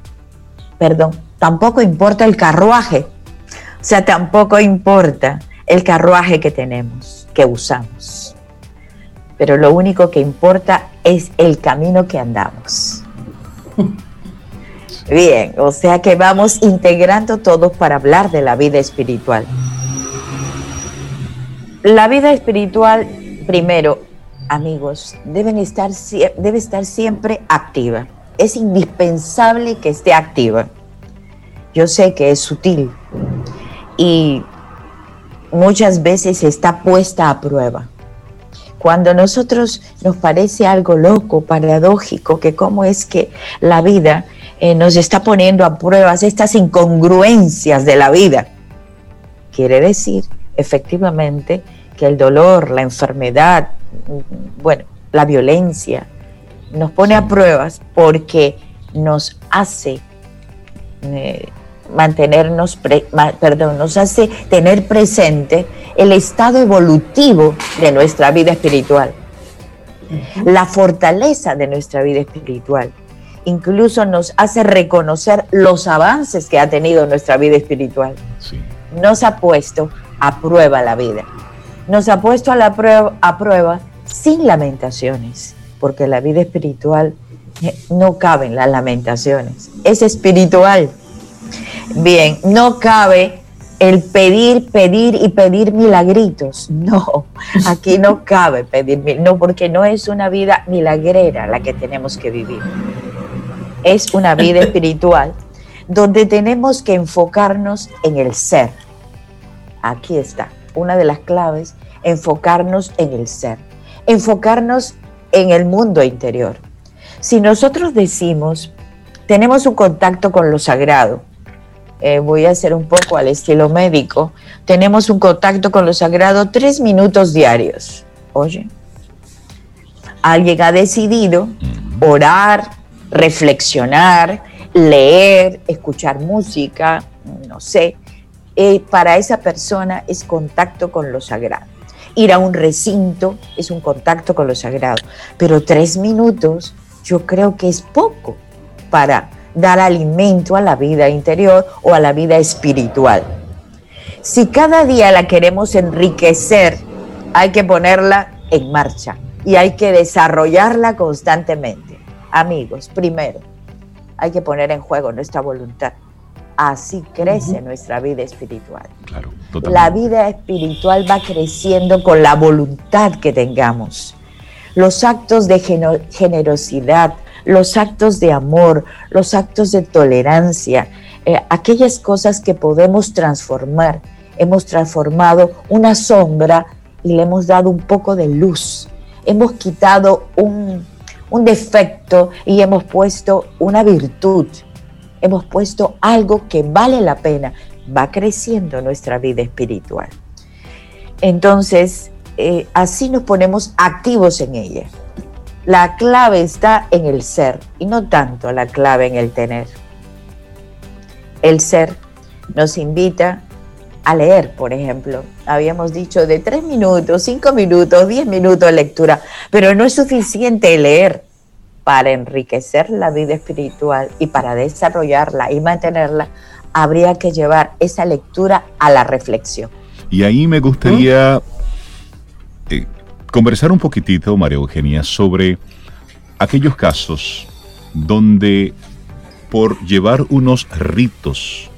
perdón, tampoco importa el carruaje. O sea, tampoco importa el carruaje que tenemos, que usamos. Pero lo único que importa es el camino que andamos. *laughs* Bien, o sea que vamos integrando todos para hablar de la vida espiritual. La vida espiritual, primero, amigos, estar, debe estar siempre activa. Es indispensable que esté activa. Yo sé que es sutil y muchas veces está puesta a prueba. Cuando nosotros nos parece algo loco, paradójico, que cómo es que la vida eh, nos está poniendo a pruebas estas incongruencias de la vida. Quiere decir, efectivamente, que el dolor, la enfermedad, bueno, la violencia, nos pone a pruebas porque nos hace eh, mantenernos, perdón, nos hace tener presente el estado evolutivo de nuestra vida espiritual, la fortaleza de nuestra vida espiritual. Incluso nos hace reconocer los avances que ha tenido nuestra vida espiritual. Nos ha puesto a prueba la vida. Nos ha puesto a, la prueba, a prueba sin lamentaciones, porque la vida espiritual eh, no cabe en las lamentaciones. Es espiritual. Bien, no cabe el pedir, pedir y pedir milagritos. No, aquí no cabe pedir, no, porque no es una vida milagrera la que tenemos que vivir es una vida espiritual donde tenemos que enfocarnos en el ser. Aquí está, una de las claves, enfocarnos en el ser, enfocarnos en el mundo interior. Si nosotros decimos, tenemos un contacto con lo sagrado, eh, voy a hacer un poco al estilo médico, tenemos un contacto con lo sagrado tres minutos diarios. Oye, alguien ha decidido orar, reflexionar, leer, escuchar música, no sé, eh, para esa persona es contacto con lo sagrado. Ir a un recinto es un contacto con lo sagrado, pero tres minutos yo creo que es poco para dar alimento a la vida interior o a la vida espiritual. Si cada día la queremos enriquecer, hay que ponerla en marcha y hay que desarrollarla constantemente amigos, primero, hay que poner en juego nuestra voluntad. Así crece nuestra vida espiritual. la vida espiritual va creciendo con la voluntad que tengamos. Los actos de generosidad, los actos de amor, los actos de tolerancia, eh, aquellas cosas que podemos transformar. Hemos transformado una sombra y le hemos dado un poco de luz. Hemos quitado un, un defecto y hemos puesto una virtud, hemos puesto algo que vale la pena, va creciendo nuestra vida espiritual. Entonces, eh, así nos ponemos activos en ella. La clave está en el ser y no tanto la clave en el tener. El ser nos invita a leer, por ejemplo. Habíamos dicho de tres minutos, cinco minutos, diez minutos de lectura, pero no es suficiente leer. Para enriquecer la vida espiritual y para desarrollarla y mantenerla, habría que llevar esa lectura a la reflexión. Y ahí me gustaría eh, conversar un poquitito, María Eugenia, sobre aquellos casos donde por llevar unos ritos,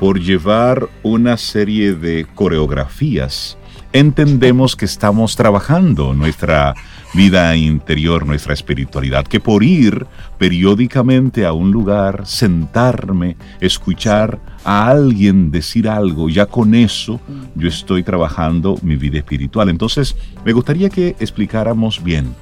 por llevar una serie de coreografías, entendemos que estamos trabajando nuestra vida interior, nuestra espiritualidad, que por ir periódicamente a un lugar, sentarme, escuchar a alguien decir algo, ya con eso yo estoy trabajando mi vida espiritual. Entonces, me gustaría que explicáramos bien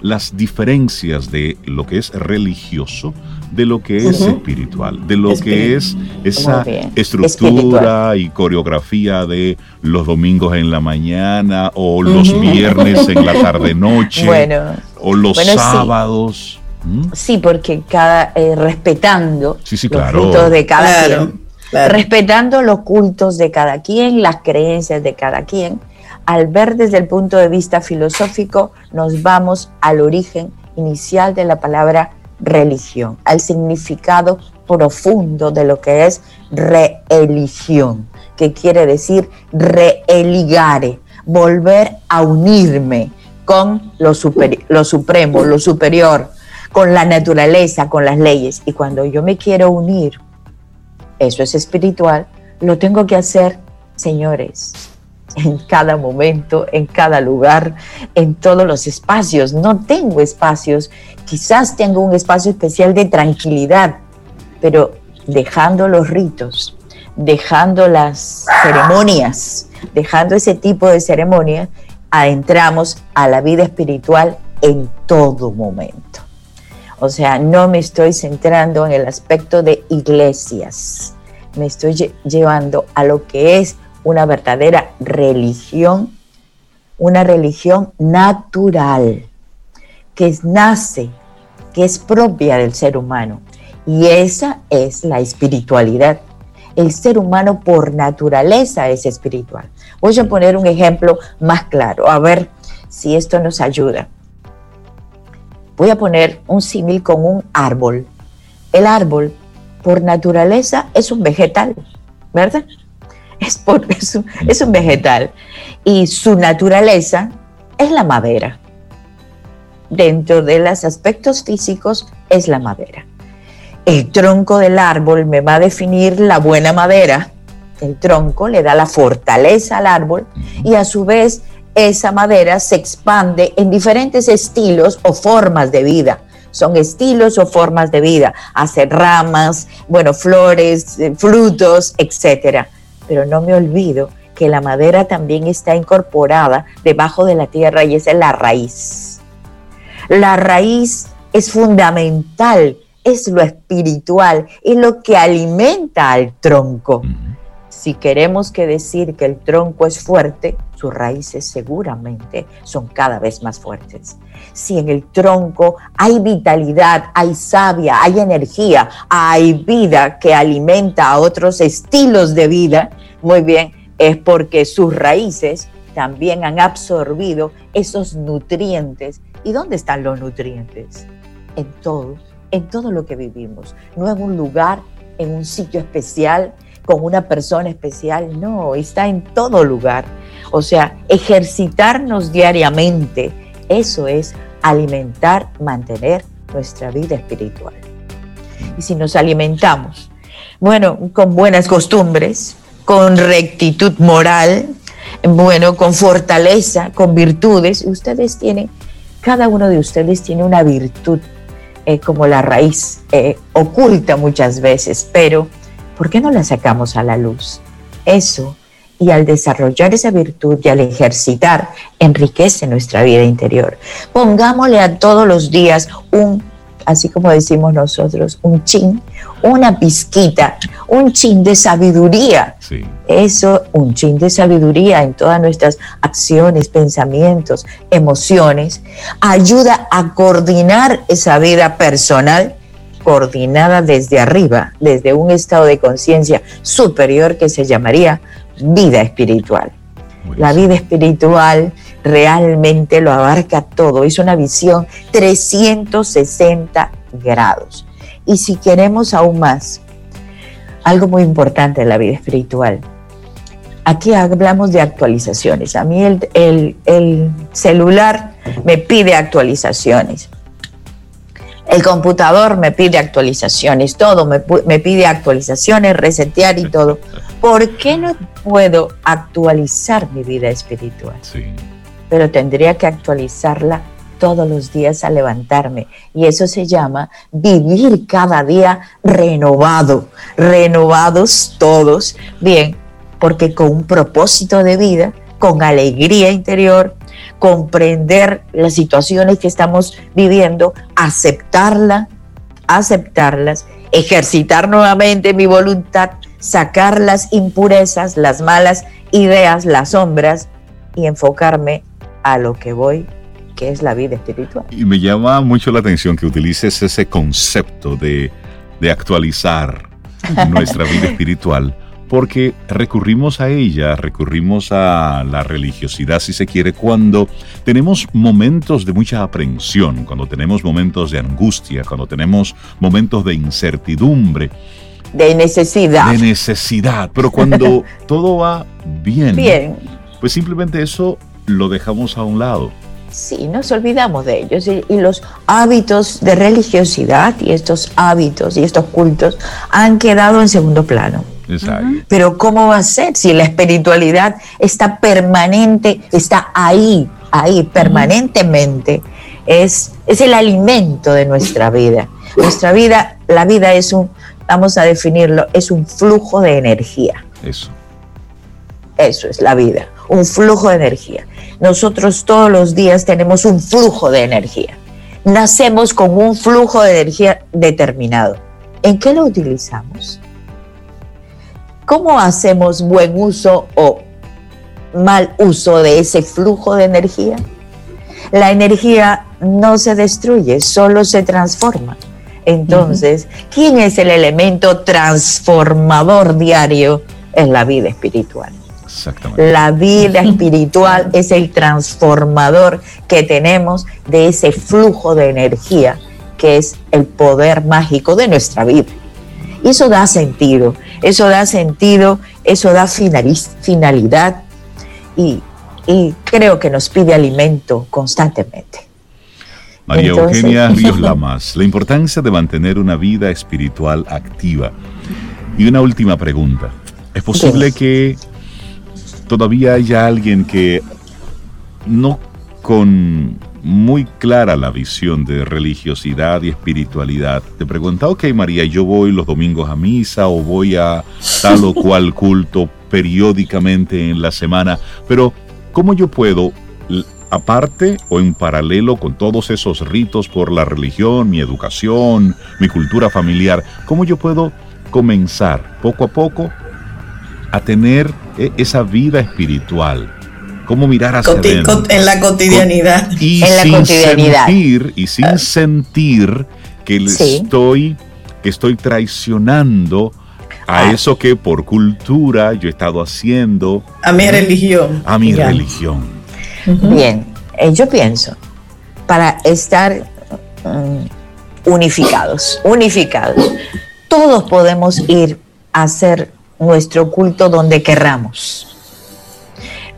las diferencias de lo que es religioso de lo que es espiritual, de lo que es esa estructura y coreografía de los domingos en la mañana o los viernes en la tarde noche *laughs* o los sábados. ¿Mm? Sí. porque cada eh, respetando los cultos de cada quien, respetando los cultos de cada quien, las creencias de cada quien, al ver desde el punto de vista filosófico, nos vamos al origen inicial de la palabra religión, al significado profundo de lo que es religión, que quiere decir reeligare, volver a unirme con lo, lo supremo, lo superior, con la naturaleza, con las leyes. Y cuando yo me quiero unir, eso es espiritual, lo tengo que hacer, señores, en cada momento, en cada lugar, en todos los espacios. No tengo espacios, quizás tengo un espacio especial de tranquilidad, pero dejando los ritos, dejando las ceremonias, dejando ese tipo de ceremonias, adentramos a la vida espiritual en todo momento. O sea, no me estoy centrando en el aspecto de iglesias, me estoy llevando a lo que es una verdadera religión, una religión natural, que nace, que es propia del ser humano. Y esa es la espiritualidad. El ser humano por naturaleza es espiritual. Voy a poner un ejemplo más claro, a ver si esto nos ayuda. Voy a poner un símil con un árbol. El árbol por naturaleza es un vegetal, ¿verdad? *laughs* es, por, es, un, vegetal y su naturaleza es la madera. Dentro de los aspectos físicos es la madera. El tronco del árbol me va a definir la buena madera. El tronco le da la fortaleza al árbol y a su vez esa madera se expande en diferentes estilos o formas de vida. Son estilos o formas de vida. Hace ramas, bueno, flores, eh, frutos, etcétera pero no me olvido que la madera también está incorporada debajo de la tierra y esa es la raíz. La raíz es fundamental, es lo espiritual, es lo que alimenta al tronco. Si queremos que decir que el tronco es fuerte, sus raíces seguramente son cada vez más fuertes. Si en el tronco hay vitalidad, hay savia, hay energía, hay vida que alimenta a otros estilos de vida, muy bien, es porque sus raíces también han absorbido esos nutrientes. ¿Y dónde están los nutrientes? En todo, en todo lo que vivimos. No en un lugar, en un sitio especial, con una persona especial, no, está en todo lugar. O sea, ejercitarnos diariamente, eso es alimentar, mantener nuestra vida espiritual. Y si nos alimentamos, bueno, con buenas costumbres, con rectitud moral, bueno, con fortaleza, con virtudes, ustedes tienen, cada uno de ustedes tiene una virtud eh, como la raíz, eh, oculta muchas veces, pero ¿por qué no la sacamos a la luz? Eso y al desarrollar esa virtud y al ejercitar, enriquece nuestra vida interior. Pongámosle a todos los días un, así como decimos nosotros, un chin, una pizquita, un chin de sabiduría. Eso, un chin de sabiduría en todas nuestras acciones, pensamientos, emociones, ayuda a coordinar esa vida personal coordinada desde arriba, desde un estado de conciencia superior que se llamaría vida espiritual. La vida espiritual realmente lo abarca todo. Es una visión 360 grados. Y si queremos aún más, algo muy importante en la vida espiritual. Aquí hablamos de actualizaciones. A mí el, celular me pide actualizaciones. El computador me pide actualizaciones, todo me, me, pide actualizaciones, resetear y todo. ¿Por qué no puedo actualizar mi vida espiritual? Sí. Pero tendría que actualizarla todos los días a levantarme. Y eso se llama vivir cada día renovado, renovados todos, bien, porque con un propósito de vida, con alegría interior, comprender las situaciones que estamos viviendo, aceptarla, aceptarlas, ejercitar nuevamente mi voluntad, sacar las impurezas, las malas ideas, las sombras y enfocarme a lo que voy que es la vida espiritual. Y me llama mucho la atención que utilices ese concepto de, de actualizar *laughs* nuestra vida espiritual, porque recurrimos a ella, recurrimos a la religiosidad, si se quiere, cuando tenemos momentos de mucha aprensión, cuando tenemos momentos de angustia, cuando tenemos momentos de incertidumbre. De necesidad. De necesidad. Pero cuando *laughs* todo va bien, bien, pues simplemente eso lo dejamos a un lado. Sí, nos olvidamos de ellos y, los hábitos de religiosidad y estos hábitos y estos cultos han quedado en segundo plano. Pero ¿cómo va a ser si la espiritualidad está permanente, está ahí, ahí, permanentemente? Es, es el alimento de nuestra vida. Nuestra vida, la vida es un, vamos a definirlo, es un flujo de energía. Eso. Eso es la vida, un flujo de energía. Nosotros todos los días tenemos un flujo de energía. Nacemos con un flujo de energía determinado. ¿En qué lo utilizamos? ¿Cómo hacemos buen uso o mal uso de ese flujo de energía? La energía no se destruye, solo se transforma. Entonces, ¿quién es el elemento transformador diario en la vida espiritual? La vida *laughs* espiritual es el transformador que tenemos de ese flujo de energía que es el poder mágico de nuestra vida. Y eso da sentido, eso da sentido, eso da finalidad y, creo que nos pide alimento constantemente. María Eugenia *laughs* Ríos Lamas, la importancia de mantener una vida espiritual activa. Y una última pregunta. ¿Es posible que todavía haya alguien que no con muy clara la visión de religiosidad y espiritualidad, te pregunta, ok María, yo voy los domingos a misa o voy a tal o cual *laughs* culto periódicamente en la semana, pero ¿cómo yo puedo, aparte o en paralelo con todos esos ritos por la religión, mi educación, mi cultura familiar, cómo yo puedo comenzar poco a poco a tener e, esa vida espiritual. Cómo mirar hacia adentro. En la cotidianidad. Y en sin la cotidianidad. sentir, y sin ah. sentir que estoy, que estoy traicionando a ah. eso que por cultura yo he estado haciendo. A mi religión. A mi religión. Bien, eh, yo pienso, para estar mm, unificados, unificados, todos podemos ir a hacer nuestro culto donde querramos.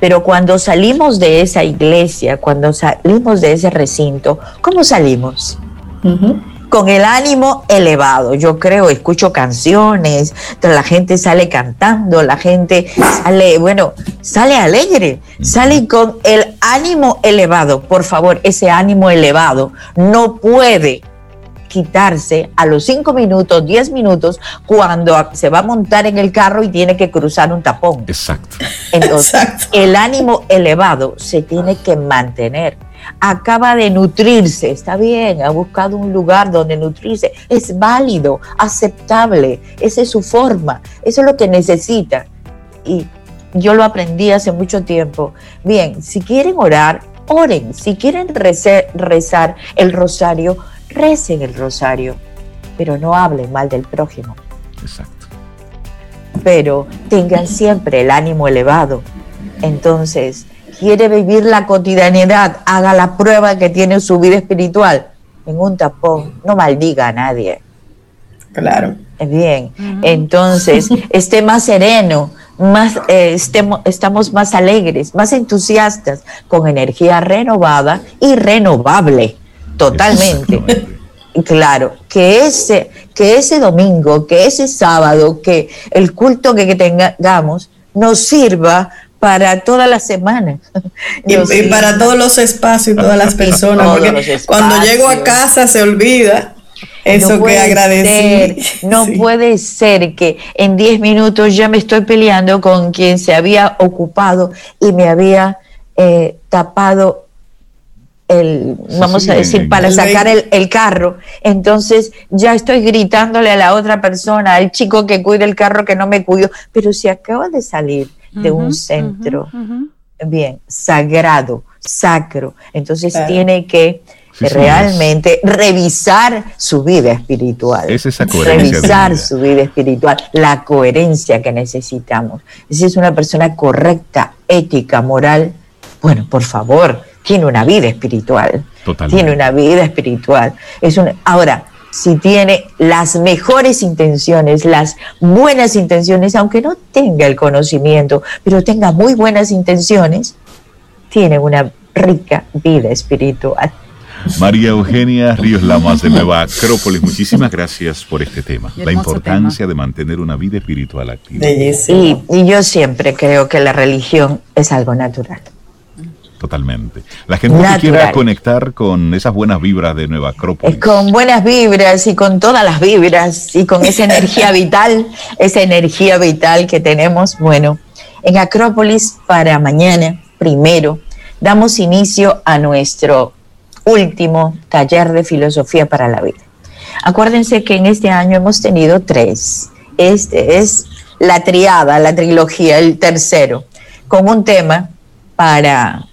Pero cuando salimos de esa iglesia, cuando salimos de ese recinto, ¿cómo salimos? Con el ánimo elevado. Yo creo, escucho canciones, la gente sale cantando, la gente sale, bueno, sale alegre, sale con el ánimo elevado. Por favor, ese ánimo elevado no puede quitarse a los cinco minutos, diez minutos, cuando se va a montar en el carro y tiene que cruzar un tapón. Exacto. Entonces, el ánimo elevado se tiene que mantener. Acaba de nutrirse, está bien, ha buscado un lugar donde nutrirse, es válido, aceptable, esa es su forma, eso es lo que necesita. Y yo lo aprendí hace mucho tiempo. Bien, si quieren orar, oren. Si quieren rezar el rosario, recen el rosario, pero no hablen mal del prójimo. Exacto. Pero tengan siempre el ánimo elevado. Entonces, quiere vivir la cotidianidad, haga la prueba que tiene su vida espiritual en un tapón, no maldiga a nadie. Claro. Bien, entonces *laughs* esté más sereno, más, eh, estemos, estamos más alegres, más entusiastas, con energía renovada y renovable, totalmente. Claro, que ese, que ese domingo, que ese sábado, que el culto que, tengamos nos sirva para toda la semana. *laughs* Y, para todos los espacios y todas las personas, porque cuando llego a casa se olvida eso que agradecí. no puede ser que en 10 minutos ya me estoy peleando con quien se había ocupado y me había eh, tapado el, vamos a decir, para sacar el, carro. Entonces ya estoy gritándole a la otra persona, al chico que cuida el carro que no me cuido, pero si acaba de salir de un centro, bien, sagrado, sacro, entonces tiene que realmente revisar su vida espiritual. Es esa coherencia. Revisar su vida espiritual, la coherencia que necesitamos. Si es una persona correcta, ética, moral, bueno, por favor, tiene una vida espiritual. Tiene una vida espiritual. Es un, ahora, si tiene las mejores intenciones, las buenas intenciones, aunque no tenga el conocimiento, pero tenga muy buenas intenciones, tiene una rica vida espiritual. María Eugenia Ríos Lamas de Nueva Acrópolis, muchísimas gracias por este tema, la importancia de mantener una vida espiritual activa. Y, y yo siempre creo que la religión es algo natural. Totalmente. La gente que quiera conectar con esas buenas vibras de Nueva Acrópolis. Con buenas vibras y con todas las vibras y con esa energía *laughs* vital, esa energía vital que tenemos. Bueno, en Acrópolis para mañana, primero, damos inicio a nuestro último taller de filosofía para la vida. Acuérdense que en este año hemos tenido tres. Este es la triada, la trilogía, el tercero, con un tema para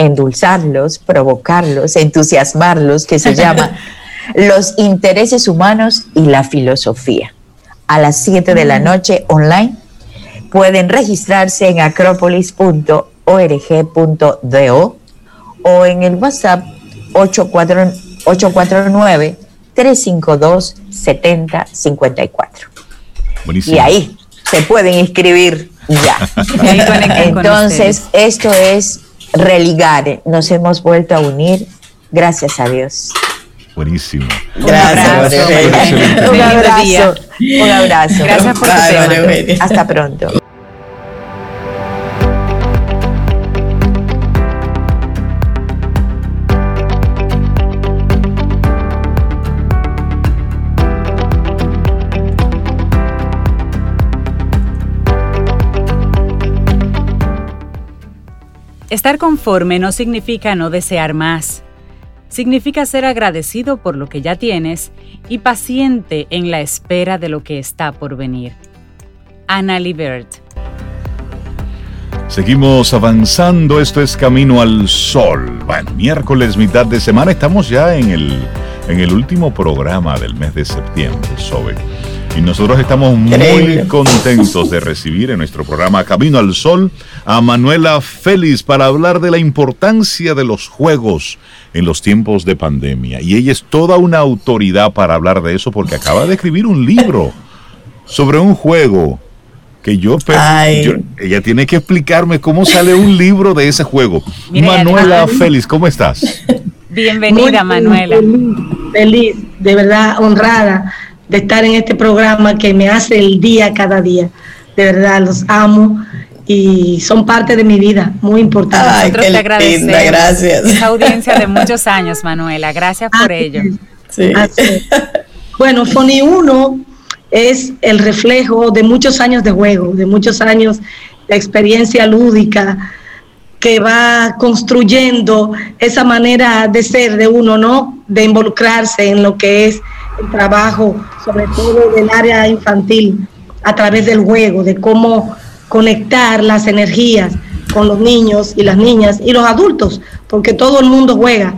endulzarlos, provocarlos, entusiasmarlos, que se llama *laughs* Los intereses humanos y la filosofía. A las 7 de la mm. noche online pueden registrarse en acropolis.org.do o en el WhatsApp 849-352-7054. Y ahí se pueden inscribir ya. *laughs* Entonces, esto es religar. Nos hemos vuelto a unir, gracias a Dios. Buenísimo. Gracias. Un abrazo. Un abrazo. Gracias por tu Hasta pronto. Estar conforme no significa no desear más. Significa ser agradecido por lo que ya tienes y paciente en la espera de lo que está por venir. Anna Libert. Seguimos avanzando, esto es Camino al Sol. Bueno, miércoles, mitad de semana, estamos ya en el, en el último programa del mes de septiembre, Sobe. Y nosotros estamos muy contentos de recibir en nuestro programa Camino al Sol a Manuela Félix para hablar de la importancia de los juegos en los tiempos de pandemia. Y ella es toda una autoridad para hablar de eso porque acaba de escribir un libro sobre un juego que yo, ella tiene que explicarme cómo sale un libro de ese juego. Manuela Félix, ¿cómo estás? Bienvenida, Manuela. feliz, de verdad honrada de estar en este programa que me hace el día cada día. De verdad, los amo y son parte de mi vida, muy importante. Nosotros te agradecemos gracias. esa audiencia de muchos años, Manuela. Gracias por ello. Sí. Bueno, Foni 1 es el reflejo de muchos años de juego, de muchos años de experiencia lúdica que va construyendo esa manera de ser de uno, ¿no? De involucrarse en lo que es el trabajo, sobre todo del área infantil, a través del juego, de cómo conectar las energías con los niños y las niñas y los adultos, porque todo el mundo juega.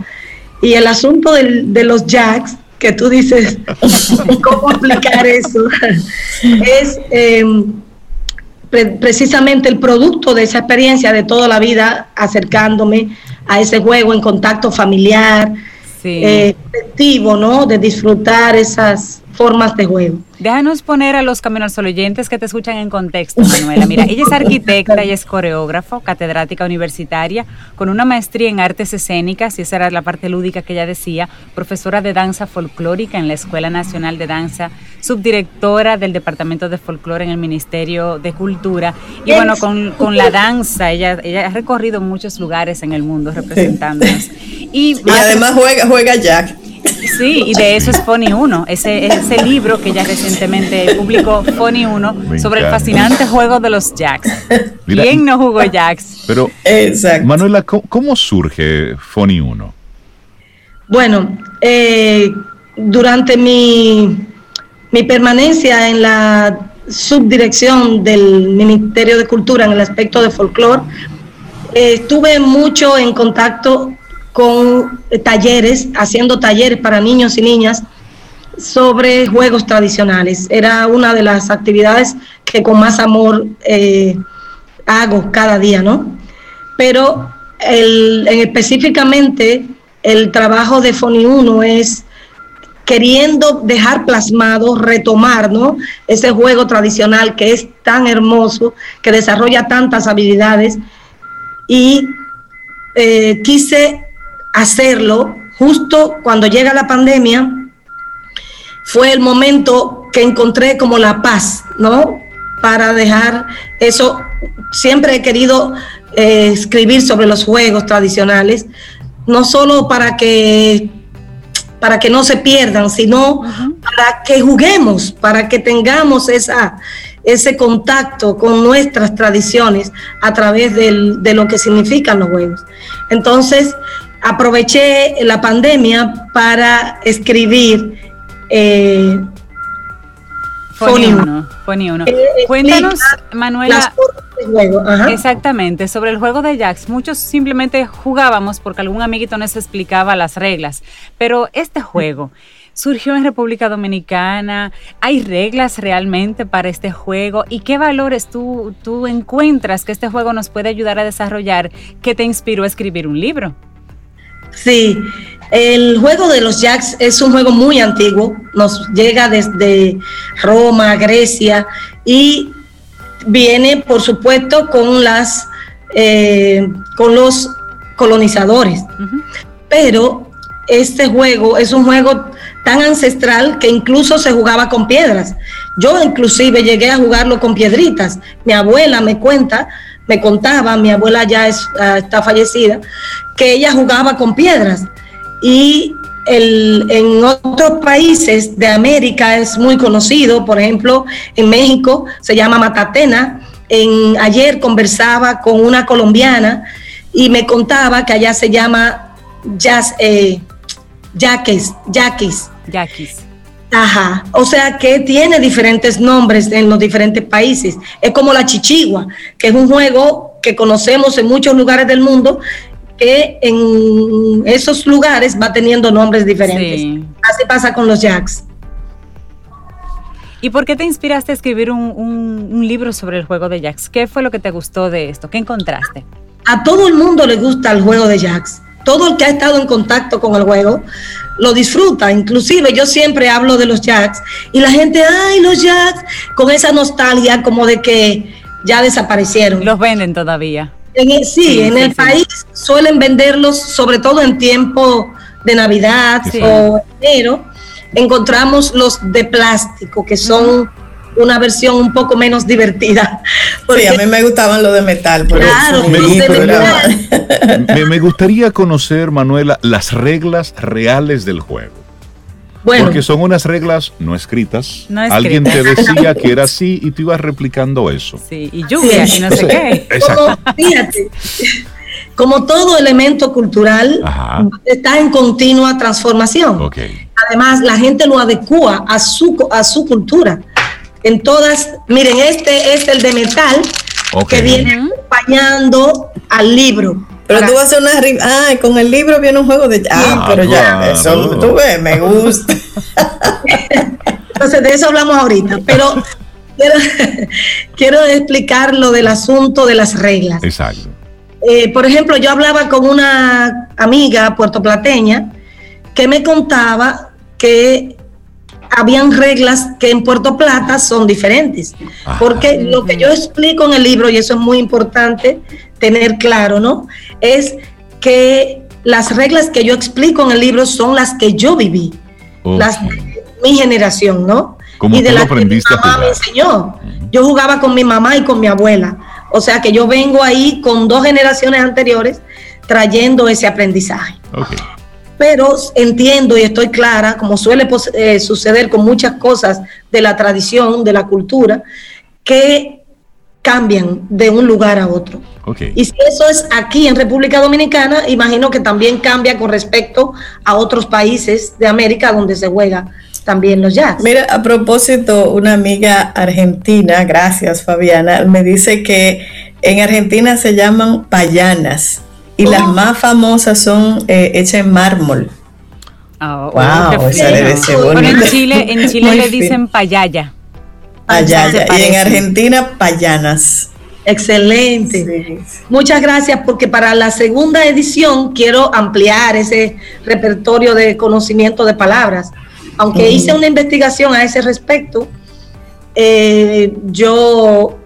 Y el asunto de los jacks, que tú dices, *laughs* ¿cómo aplicar eso? *laughs* es em, precisamente el producto de esa experiencia de toda la vida acercándome a ese juego en contacto familiar, sí. eh, ¿no? De disfrutar esas formas de juego. Déjanos poner a los caminos oyentes que te escuchan en contexto, Manuela. Mira, ella es *laughs* arquitecta y es coreógrafo, catedrática universitaria, con una maestría en artes escénicas, y esa era la parte lúdica que ella decía, profesora de danza folclórica en la Escuela Nacional de Danza, subdirectora del Departamento de Folclore en el Ministerio de Cultura. Y bueno, con, la danza, ella, ella ha recorrido muchos lugares en el mundo representándonos. *laughs* Y, y además juega, juega Jack. Sí, y de eso es Funny 1, ese, ese libro que ya recientemente publicó Funny 1 sobre el fascinante juego de los Jacks. ¿Quién no jugó *laughs* Jacks? Pero, Manuela, ¿cómo, surge Funny 1? Bueno, eh, durante mi, mi permanencia en la subdirección del Ministerio de Cultura en el aspecto de folclore, eh, estuve mucho en contacto con talleres, haciendo talleres para niños y niñas sobre juegos tradicionales. Era una de las actividades que con más amor eh, hago cada día, ¿no? Pero el, específicamente el trabajo de Foni 1 es queriendo dejar plasmado, retomar, ¿no? Ese juego tradicional que es tan hermoso, que desarrolla tantas habilidades y eh, quise hacerlo justo cuando llega la pandemia. Fue el momento que encontré como la paz, ¿no? Para dejar eso. Siempre he querido eh, escribir sobre los juegos tradicionales, no solo para que para que no se pierdan, sino para que juguemos, para que tengamos esa, ese contacto con nuestras tradiciones a través de lo que significan los juegos. Entonces, aproveché la pandemia para escribir eh, uno, uno. Eh, Cuéntanos, Manuela. Exactamente, sobre el juego de Jax. Muchos simplemente jugábamos porque algún amiguito nos explicaba las reglas. Pero este juego surgió en República Dominicana. ¿Hay reglas realmente para este juego? ¿Y qué valores tú, tú encuentras que este juego nos puede ayudar a desarrollar que te inspiró a escribir un libro? Sí, el juego de los Jacks es un juego muy antiguo, nos llega desde Roma, Grecia y viene, por supuesto, con las eh, con los colonizadores. Pero este juego es un juego tan ancestral que incluso se jugaba con piedras. Yo inclusive llegué a jugarlo con piedritas. Mi abuela me cuenta me contaba, mi abuela ya ah, está fallecida, que ella jugaba con piedras. Y el, en otros países de América es muy conocido, por ejemplo, en México se llama Matatena. En, ayer conversaba con una colombiana y me contaba que allá se llama jazz, eh, yaquis, yaquis. Ajá, o sea que tiene diferentes nombres en los diferentes países. Es como la chichigua, que es un juego que conocemos en muchos lugares del mundo, que en esos lugares va teniendo nombres diferentes. Así pasa con los jacks. ¿Y por qué te inspiraste a escribir un, un, libro sobre el juego de jacks? ¿Qué fue lo que te gustó de esto? ¿Qué encontraste? A todo el mundo le gusta el juego de jacks. Todo el que ha estado en contacto con el juego lo disfruta. Inclusive yo siempre hablo de los jacks y la gente, ay, los jacks, con esa nostalgia como de que ya desaparecieron. Los venden todavía. sí, en el país suelen venderlos, sobre todo en tiempo de Navidad o enero. Encontramos los de plástico, que son una versión un poco menos divertida. sí, a mí me gustaban los de metal. claro, me, me, gustaría conocer, Manuela, las reglas reales del juego. Bueno, Porque son unas reglas no escritas. Alguien te decía que era así y tú ibas replicando eso. Sí, y lluvia y no sé qué. *laughs* Como, fíjate, como todo elemento cultural está en continua transformación. Además, la gente lo adecua a su, a su cultura en todas, miren, este es el de metal que viene acompañando al libro. Pero tú vas a hacer una ah, con el libro viene un juego de ah, pero ya, eso tú ves, me gusta. *laughs* Entonces de eso hablamos ahorita, pero *laughs* quiero, explicar lo del asunto de las reglas. Exacto. Eh, por ejemplo, yo hablaba con una amiga puertoplateña que me contaba que habían reglas que en Puerto Plata son diferentes. Porque lo que yo explico en el libro, y eso es muy importante tener claro, ¿no? Es que las reglas que yo explico en el libro son las que yo viví, las de mi generación, ¿no? y de las que mi mamá me enseñó. Yo jugaba con mi mamá y con mi abuela. O sea que yo vengo ahí con dos generaciones anteriores trayendo ese aprendizaje. Pero entiendo y estoy clara, como suele eh, suceder con muchas cosas de la tradición, de la cultura, que cambian de un lugar a otro. Y si eso es aquí en República Dominicana, imagino que también cambia con respecto a otros países de América donde se juega también los jazz. Mira, a propósito, una amiga argentina, gracias Fabiana, me dice que en Argentina se llaman payanas y las más famosas son eh, hechas en mármol. wow, oh, en Chile, en *laughs* Chile le dicen payaya. Payaya. Y en Argentina, payanas. Excelente. Muchas gracias porque para la segunda edición quiero ampliar ese repertorio de conocimiento de palabras. Aunque hice una investigación a ese respecto, eh, yo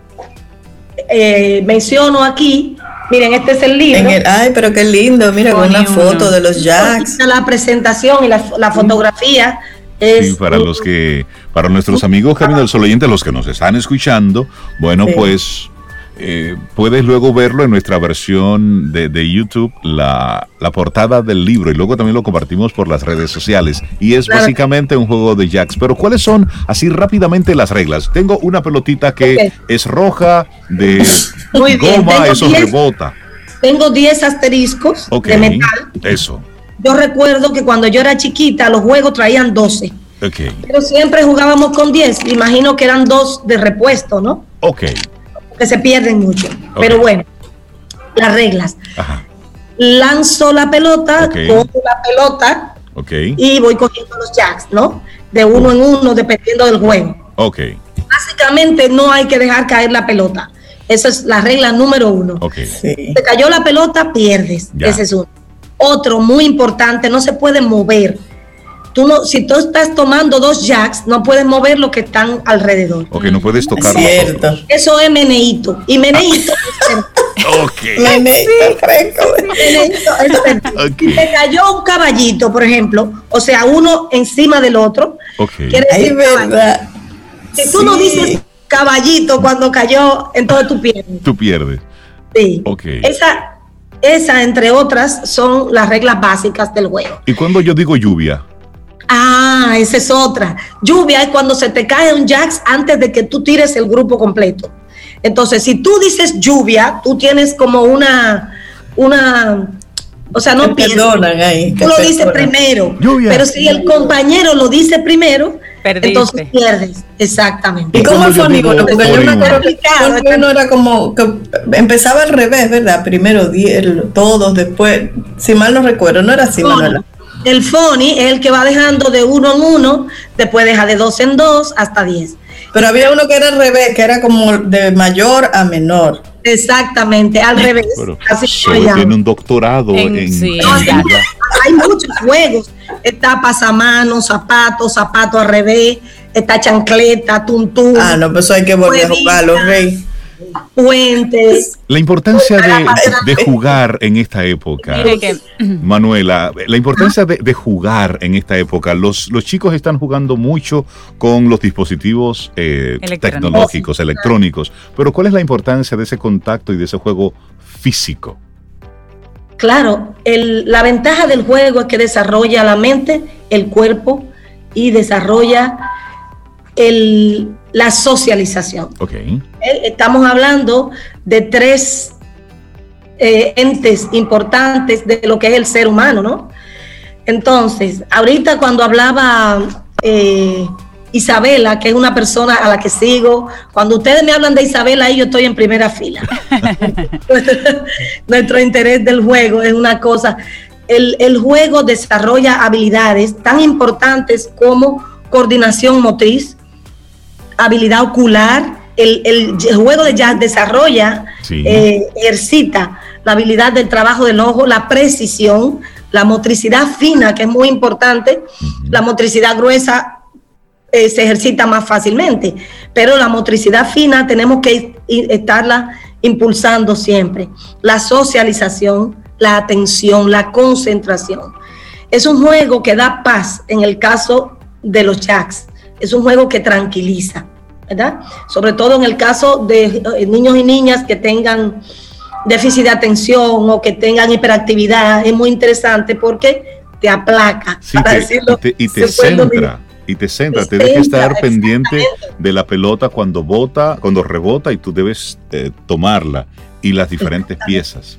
eh, menciono aquí, miren, este es el libro. ay, pero qué lindo, mira, con una foto de los jacks. La presentación y la, fotografía. Es, sí, para los que, para nuestros amigos Camino del Sol oyentes, los que nos están escuchando, bueno, pues eh, puedes luego verlo en nuestra versión de, YouTube, la, portada del libro, y luego también lo compartimos por las redes sociales. Y es básicamente un juego de jacks. Pero ¿cuáles son así rápidamente las reglas? Tengo una pelotita que es roja, de goma, eso rebota. Tengo 10 asteriscos de metal. Eso. Yo recuerdo que cuando yo era chiquita, los juegos traían 12. Pero siempre jugábamos con 10. Imagino que eran dos de repuesto, ¿no? Ok que se pierden mucho. Pero bueno, las reglas. Lanzo la pelota, cojo la pelota y voy cogiendo los jacks, ¿no? De uno en uno, dependiendo del juego. Ok. Básicamente no hay que dejar caer la pelota. Esa es la regla número uno. Se cayó la pelota, pierdes. Ese es uno. Otro muy importante, no se puede mover tú no, si tú estás tomando dos jacks, no puedes mover lo que están alrededor. Ok, no puedes tocar Cierto. Eso es meneíto. Y meneíto. ok. Meneíto, Si te cayó un caballito, por ejemplo, o sea, uno encima del otro, quiere decir verdad. Si tú no dices caballito cuando cayó, entonces tú pierdes. Tú pierdes. Sí. Ok. Esa, esa, entre otras, son las reglas básicas del juego. ¿Y cuando yo digo lluvia? Ah, esa es otra. Lluvia es cuando se te cae un jacks antes de que tú tires el grupo completo. Entonces, si tú dices lluvia, tú tienes como una, una, o sea, no pierdes. Ahí, tú lo dices primero. Pero si el compañero lo dice primero, entonces pierdes. Exactamente. ¿Y cómo fue Porque yo me acuerdo que no era como que empezaba al revés, ¿verdad? Primero todos, después, si mal no recuerdo, no era así, Manuela. El FONI es el que va dejando de uno en uno, después deja de dos en dos hasta diez. Pero había uno que era al revés, que era como de mayor a menor. Exactamente, al revés. así tiene un doctorado en, hay, muchos juegos. Está pasamanos, zapatos, zapato al revés, está chancleta, tuntún. Ah, no, pues eso hay que volver a jugarlo, rey puentes. La importancia de, jugar en esta época, Manuela, la importancia de, jugar en esta época. Los, los chicos están jugando mucho con los dispositivos eh, tecnológicos, electrónicos, pero ¿cuál es la importancia de ese contacto y de ese juego físico? Claro, la ventaja del juego es que desarrolla la mente, el cuerpo y desarrolla el, la socialización. Okay. Eh, estamos hablando de tres eh, entes importantes de lo que es el ser humano, ¿no? Entonces, ahorita cuando hablaba eh, Isabela, que es una persona a la que sigo, cuando ustedes me hablan de Isabela, ahí yo estoy en primera fila. *laughs* *laughs* Nuestro interés del juego es una cosa. El, el juego desarrolla habilidades tan importantes como coordinación motriz, habilidad ocular. El, juego de jazz desarrolla, eh, ejercita la habilidad del trabajo del ojo, la precisión, la motricidad fina, que es muy importante, la motricidad gruesa eh, se ejercita más fácilmente, pero la motricidad fina tenemos que estarla impulsando siempre. La socialización, la atención, la concentración. Es un juego que da paz en el caso de los jacks. Es un juego que tranquiliza, ¿verdad? Sobre todo en el caso de eh, niños y niñas que tengan déficit de atención o que tengan hiperactividad. Es muy interesante porque te aplaca. y te, centra y te centra, te deja estar pendiente de la pelota cuando bota, cuando rebota y tú debes eh, tomarla y las diferentes piezas.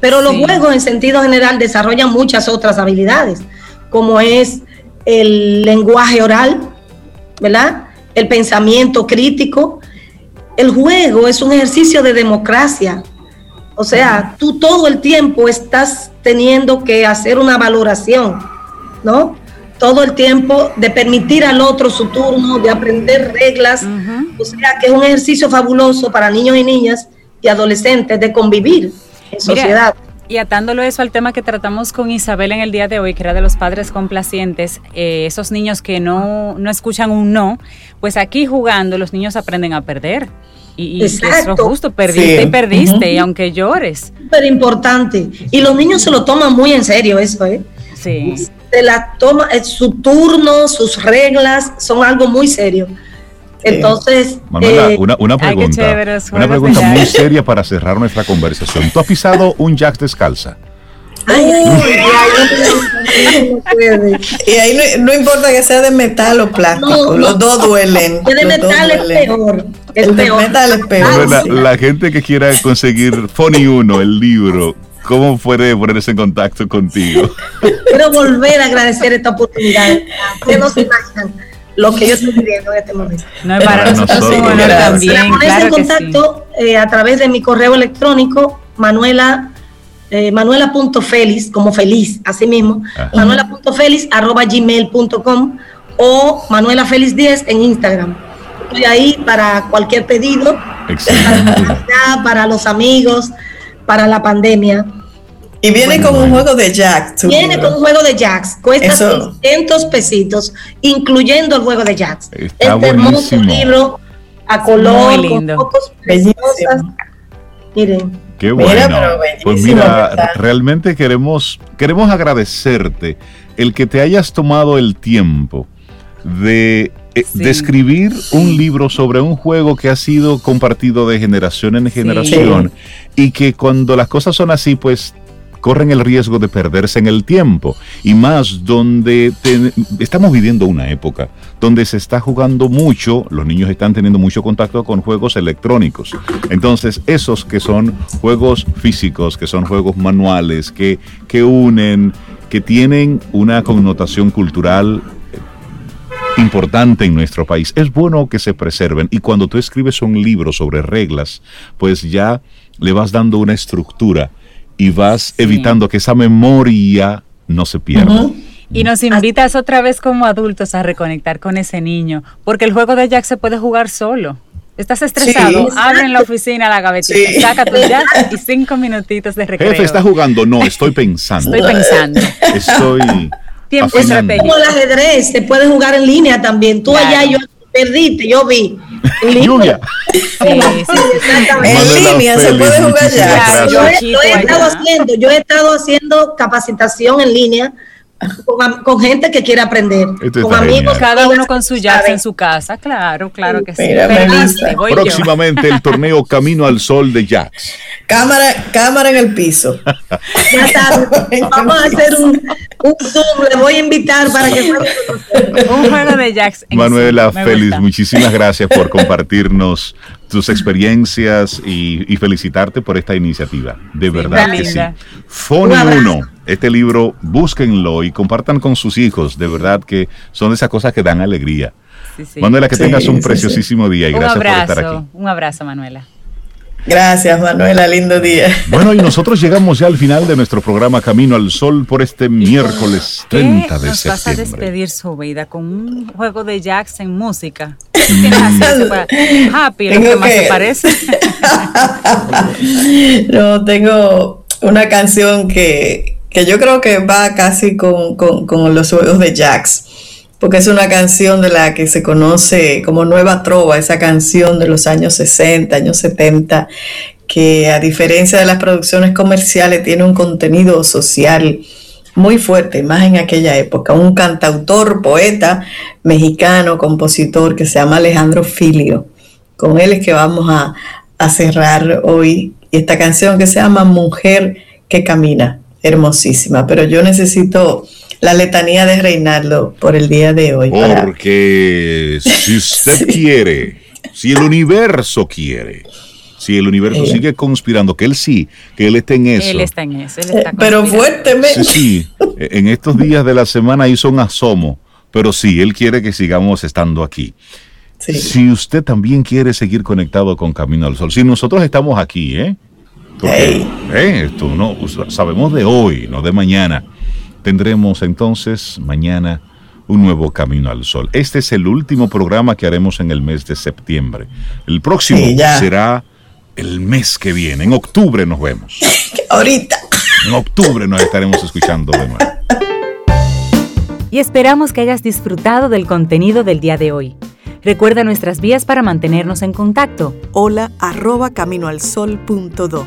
Pero los juegos en sentido general desarrollan muchas otras habilidades, como es el lenguaje oral, ¿verdad? El pensamiento crítico. El juego es un ejercicio de democracia. O sea, tú todo el tiempo estás teniendo que hacer una valoración, ¿no? todo el tiempo, de permitir al otro su turno, de aprender reglas. O sea, que es un ejercicio fabuloso para niños y niñas y adolescentes de convivir en sociedad. Y atándolo eso al tema que tratamos con Isabel en el día de hoy, que era de los padres complacientes, eh, esos niños que no, no escuchan un no, pues aquí jugando los niños aprenden a perder. Y, eso es justo, perdiste y perdiste, y aunque llores. Súper importante. Y los niños se lo toman muy en serio eso, ¿eh? Sí de la toma, eh, su turno, sus reglas, son algo muy serio. Entonces, Manuela, eh, una, una, pregunta, una pregunta muy seria para cerrar nuestra conversación. ¿Tú has pisado un jack descalza? Ay, y ahí no, importa que sea de metal o plástico, los dos duelen. de metal es peor. el de metal es peor. La, la, gente que quiera conseguir Funny 1, el libro, ¿Cómo puede ponerse en contacto contigo? Quiero volver a agradecer esta oportunidad. Ustedes no se imaginan lo que yo estoy viviendo en este momento. No, es para, nosotros, también. Ponerse en contacto eh, a través de mi correo electrónico, Manuela. Eh, manuela.feliz, como feliz, así mismo, manuela.feliz arroba gmail.com o Manuela Feliz 10 en Instagram. Estoy ahí para cualquier pedido, para, para los amigos, para la pandemia. Y viene con un juego de jacks. Viene con un juego de jacks. Cuesta 600 pesitos, incluyendo el juego de jacks. Está este hermoso libro a color, Muy lindo. con fotos preciosas. Miren. Qué bueno. pues mira, realmente queremos, queremos agradecerte el que te hayas tomado el tiempo de eh, describir un libro sobre un juego que ha sido compartido de generación en generación y que cuando las cosas son así, pues corren el riesgo de perderse en el tiempo. Y más donde estamos viviendo una época donde se está jugando mucho, los niños están teniendo mucho contacto con juegos electrónicos. Entonces, esos que son juegos físicos, que son juegos manuales, que, que unen, que tienen una connotación cultural importante en nuestro país. Es bueno que se preserven y cuando tú escribes un libro sobre reglas, pues ya le vas dando una estructura y vas evitando que esa memoria no se pierda. Y nos invitas otra vez como adultos a reconectar con ese niño, porque el juego de Jack se puede jugar solo. Estás estresado, abre en la oficina la gavetita, saca tu *laughs* Jack y cinco minutitos de recreo. Jefe, ¿está jugando? No, estoy pensando. Estoy pensando. Estoy tiempo estratégico. Como el ajedrez, se puede jugar en línea también. Tú allá, yo perdiste, yo vi. *laughs* En línea. Sí, sí, en línea se puede jugar ya. Yo he, estado haciendo, yo he estado haciendo capacitación en línea con, gente que quiere aprender. con amigos. Cada uno con su jazz en su casa, claro, claro que sí. Próximamente el torneo *laughs* Camino al Sol de Jazz. Cámara, cámara en el piso. *laughs* ya está. Vamos a hacer un, un Zoom. Le voy a invitar para que un juego de jazz. Manuela Félix, muchísimas gracias por compartirnos tus experiencias y, felicitarte por esta iniciativa. De verdad que sí. Fone 1, este libro, búsquenlo y compartan con sus hijos. De verdad que son esas cosas que dan alegría. Manuela, que tengas un preciosísimo día y gracias por estar aquí. Un abrazo, Manuela. Gracias, Manuela, lindo día. Bueno, y *laughs* nosotros llegamos ya al final de nuestro programa Camino al Sol por este miércoles 30 de septiembre. Nos vas a despedir, vida con un juego de jazz en música. *laughs* happy, lo que más se parece. *laughs* no, tengo una canción que, que yo creo que va casi con, con, con los juegos de Jax porque es una canción de la que se conoce como Nueva Trova, esa canción de los años 60, años 70, que a diferencia de las producciones comerciales tiene un contenido social muy fuerte, más en aquella época. Un cantautor, poeta mexicano, compositor que se llama Alejandro Filio. Con él es que vamos a, a cerrar hoy y esta canción que se llama Mujer que Camina, hermosísima, pero yo necesito la letanía de Reinaldo por el día de hoy. Porque si usted *laughs* quiere, si el universo quiere, si el universo eh. sigue conspirando, que él sí, que él está en eso. Él está en eso, él está Pero fuertemente. Sí, sí, *laughs* en estos días de la semana hizo un asomo, pero sí, él quiere que sigamos estando aquí. Si usted también quiere seguir conectado con Camino al Sol, si nosotros estamos aquí, ¿eh? Porque, eh, esto no, sabemos de hoy, no de mañana. Tendremos entonces mañana un nuevo Camino al Sol. Este es el último programa que haremos en el mes de septiembre. El próximo será el mes que viene. En octubre nos vemos. *laughs* Ahorita. En octubre nos estaremos escuchando de nuevo. Y esperamos que hayas disfrutado del contenido del día de hoy. Recuerda nuestras vías para mantenernos en contacto. Hola arroba caminoalsol.do.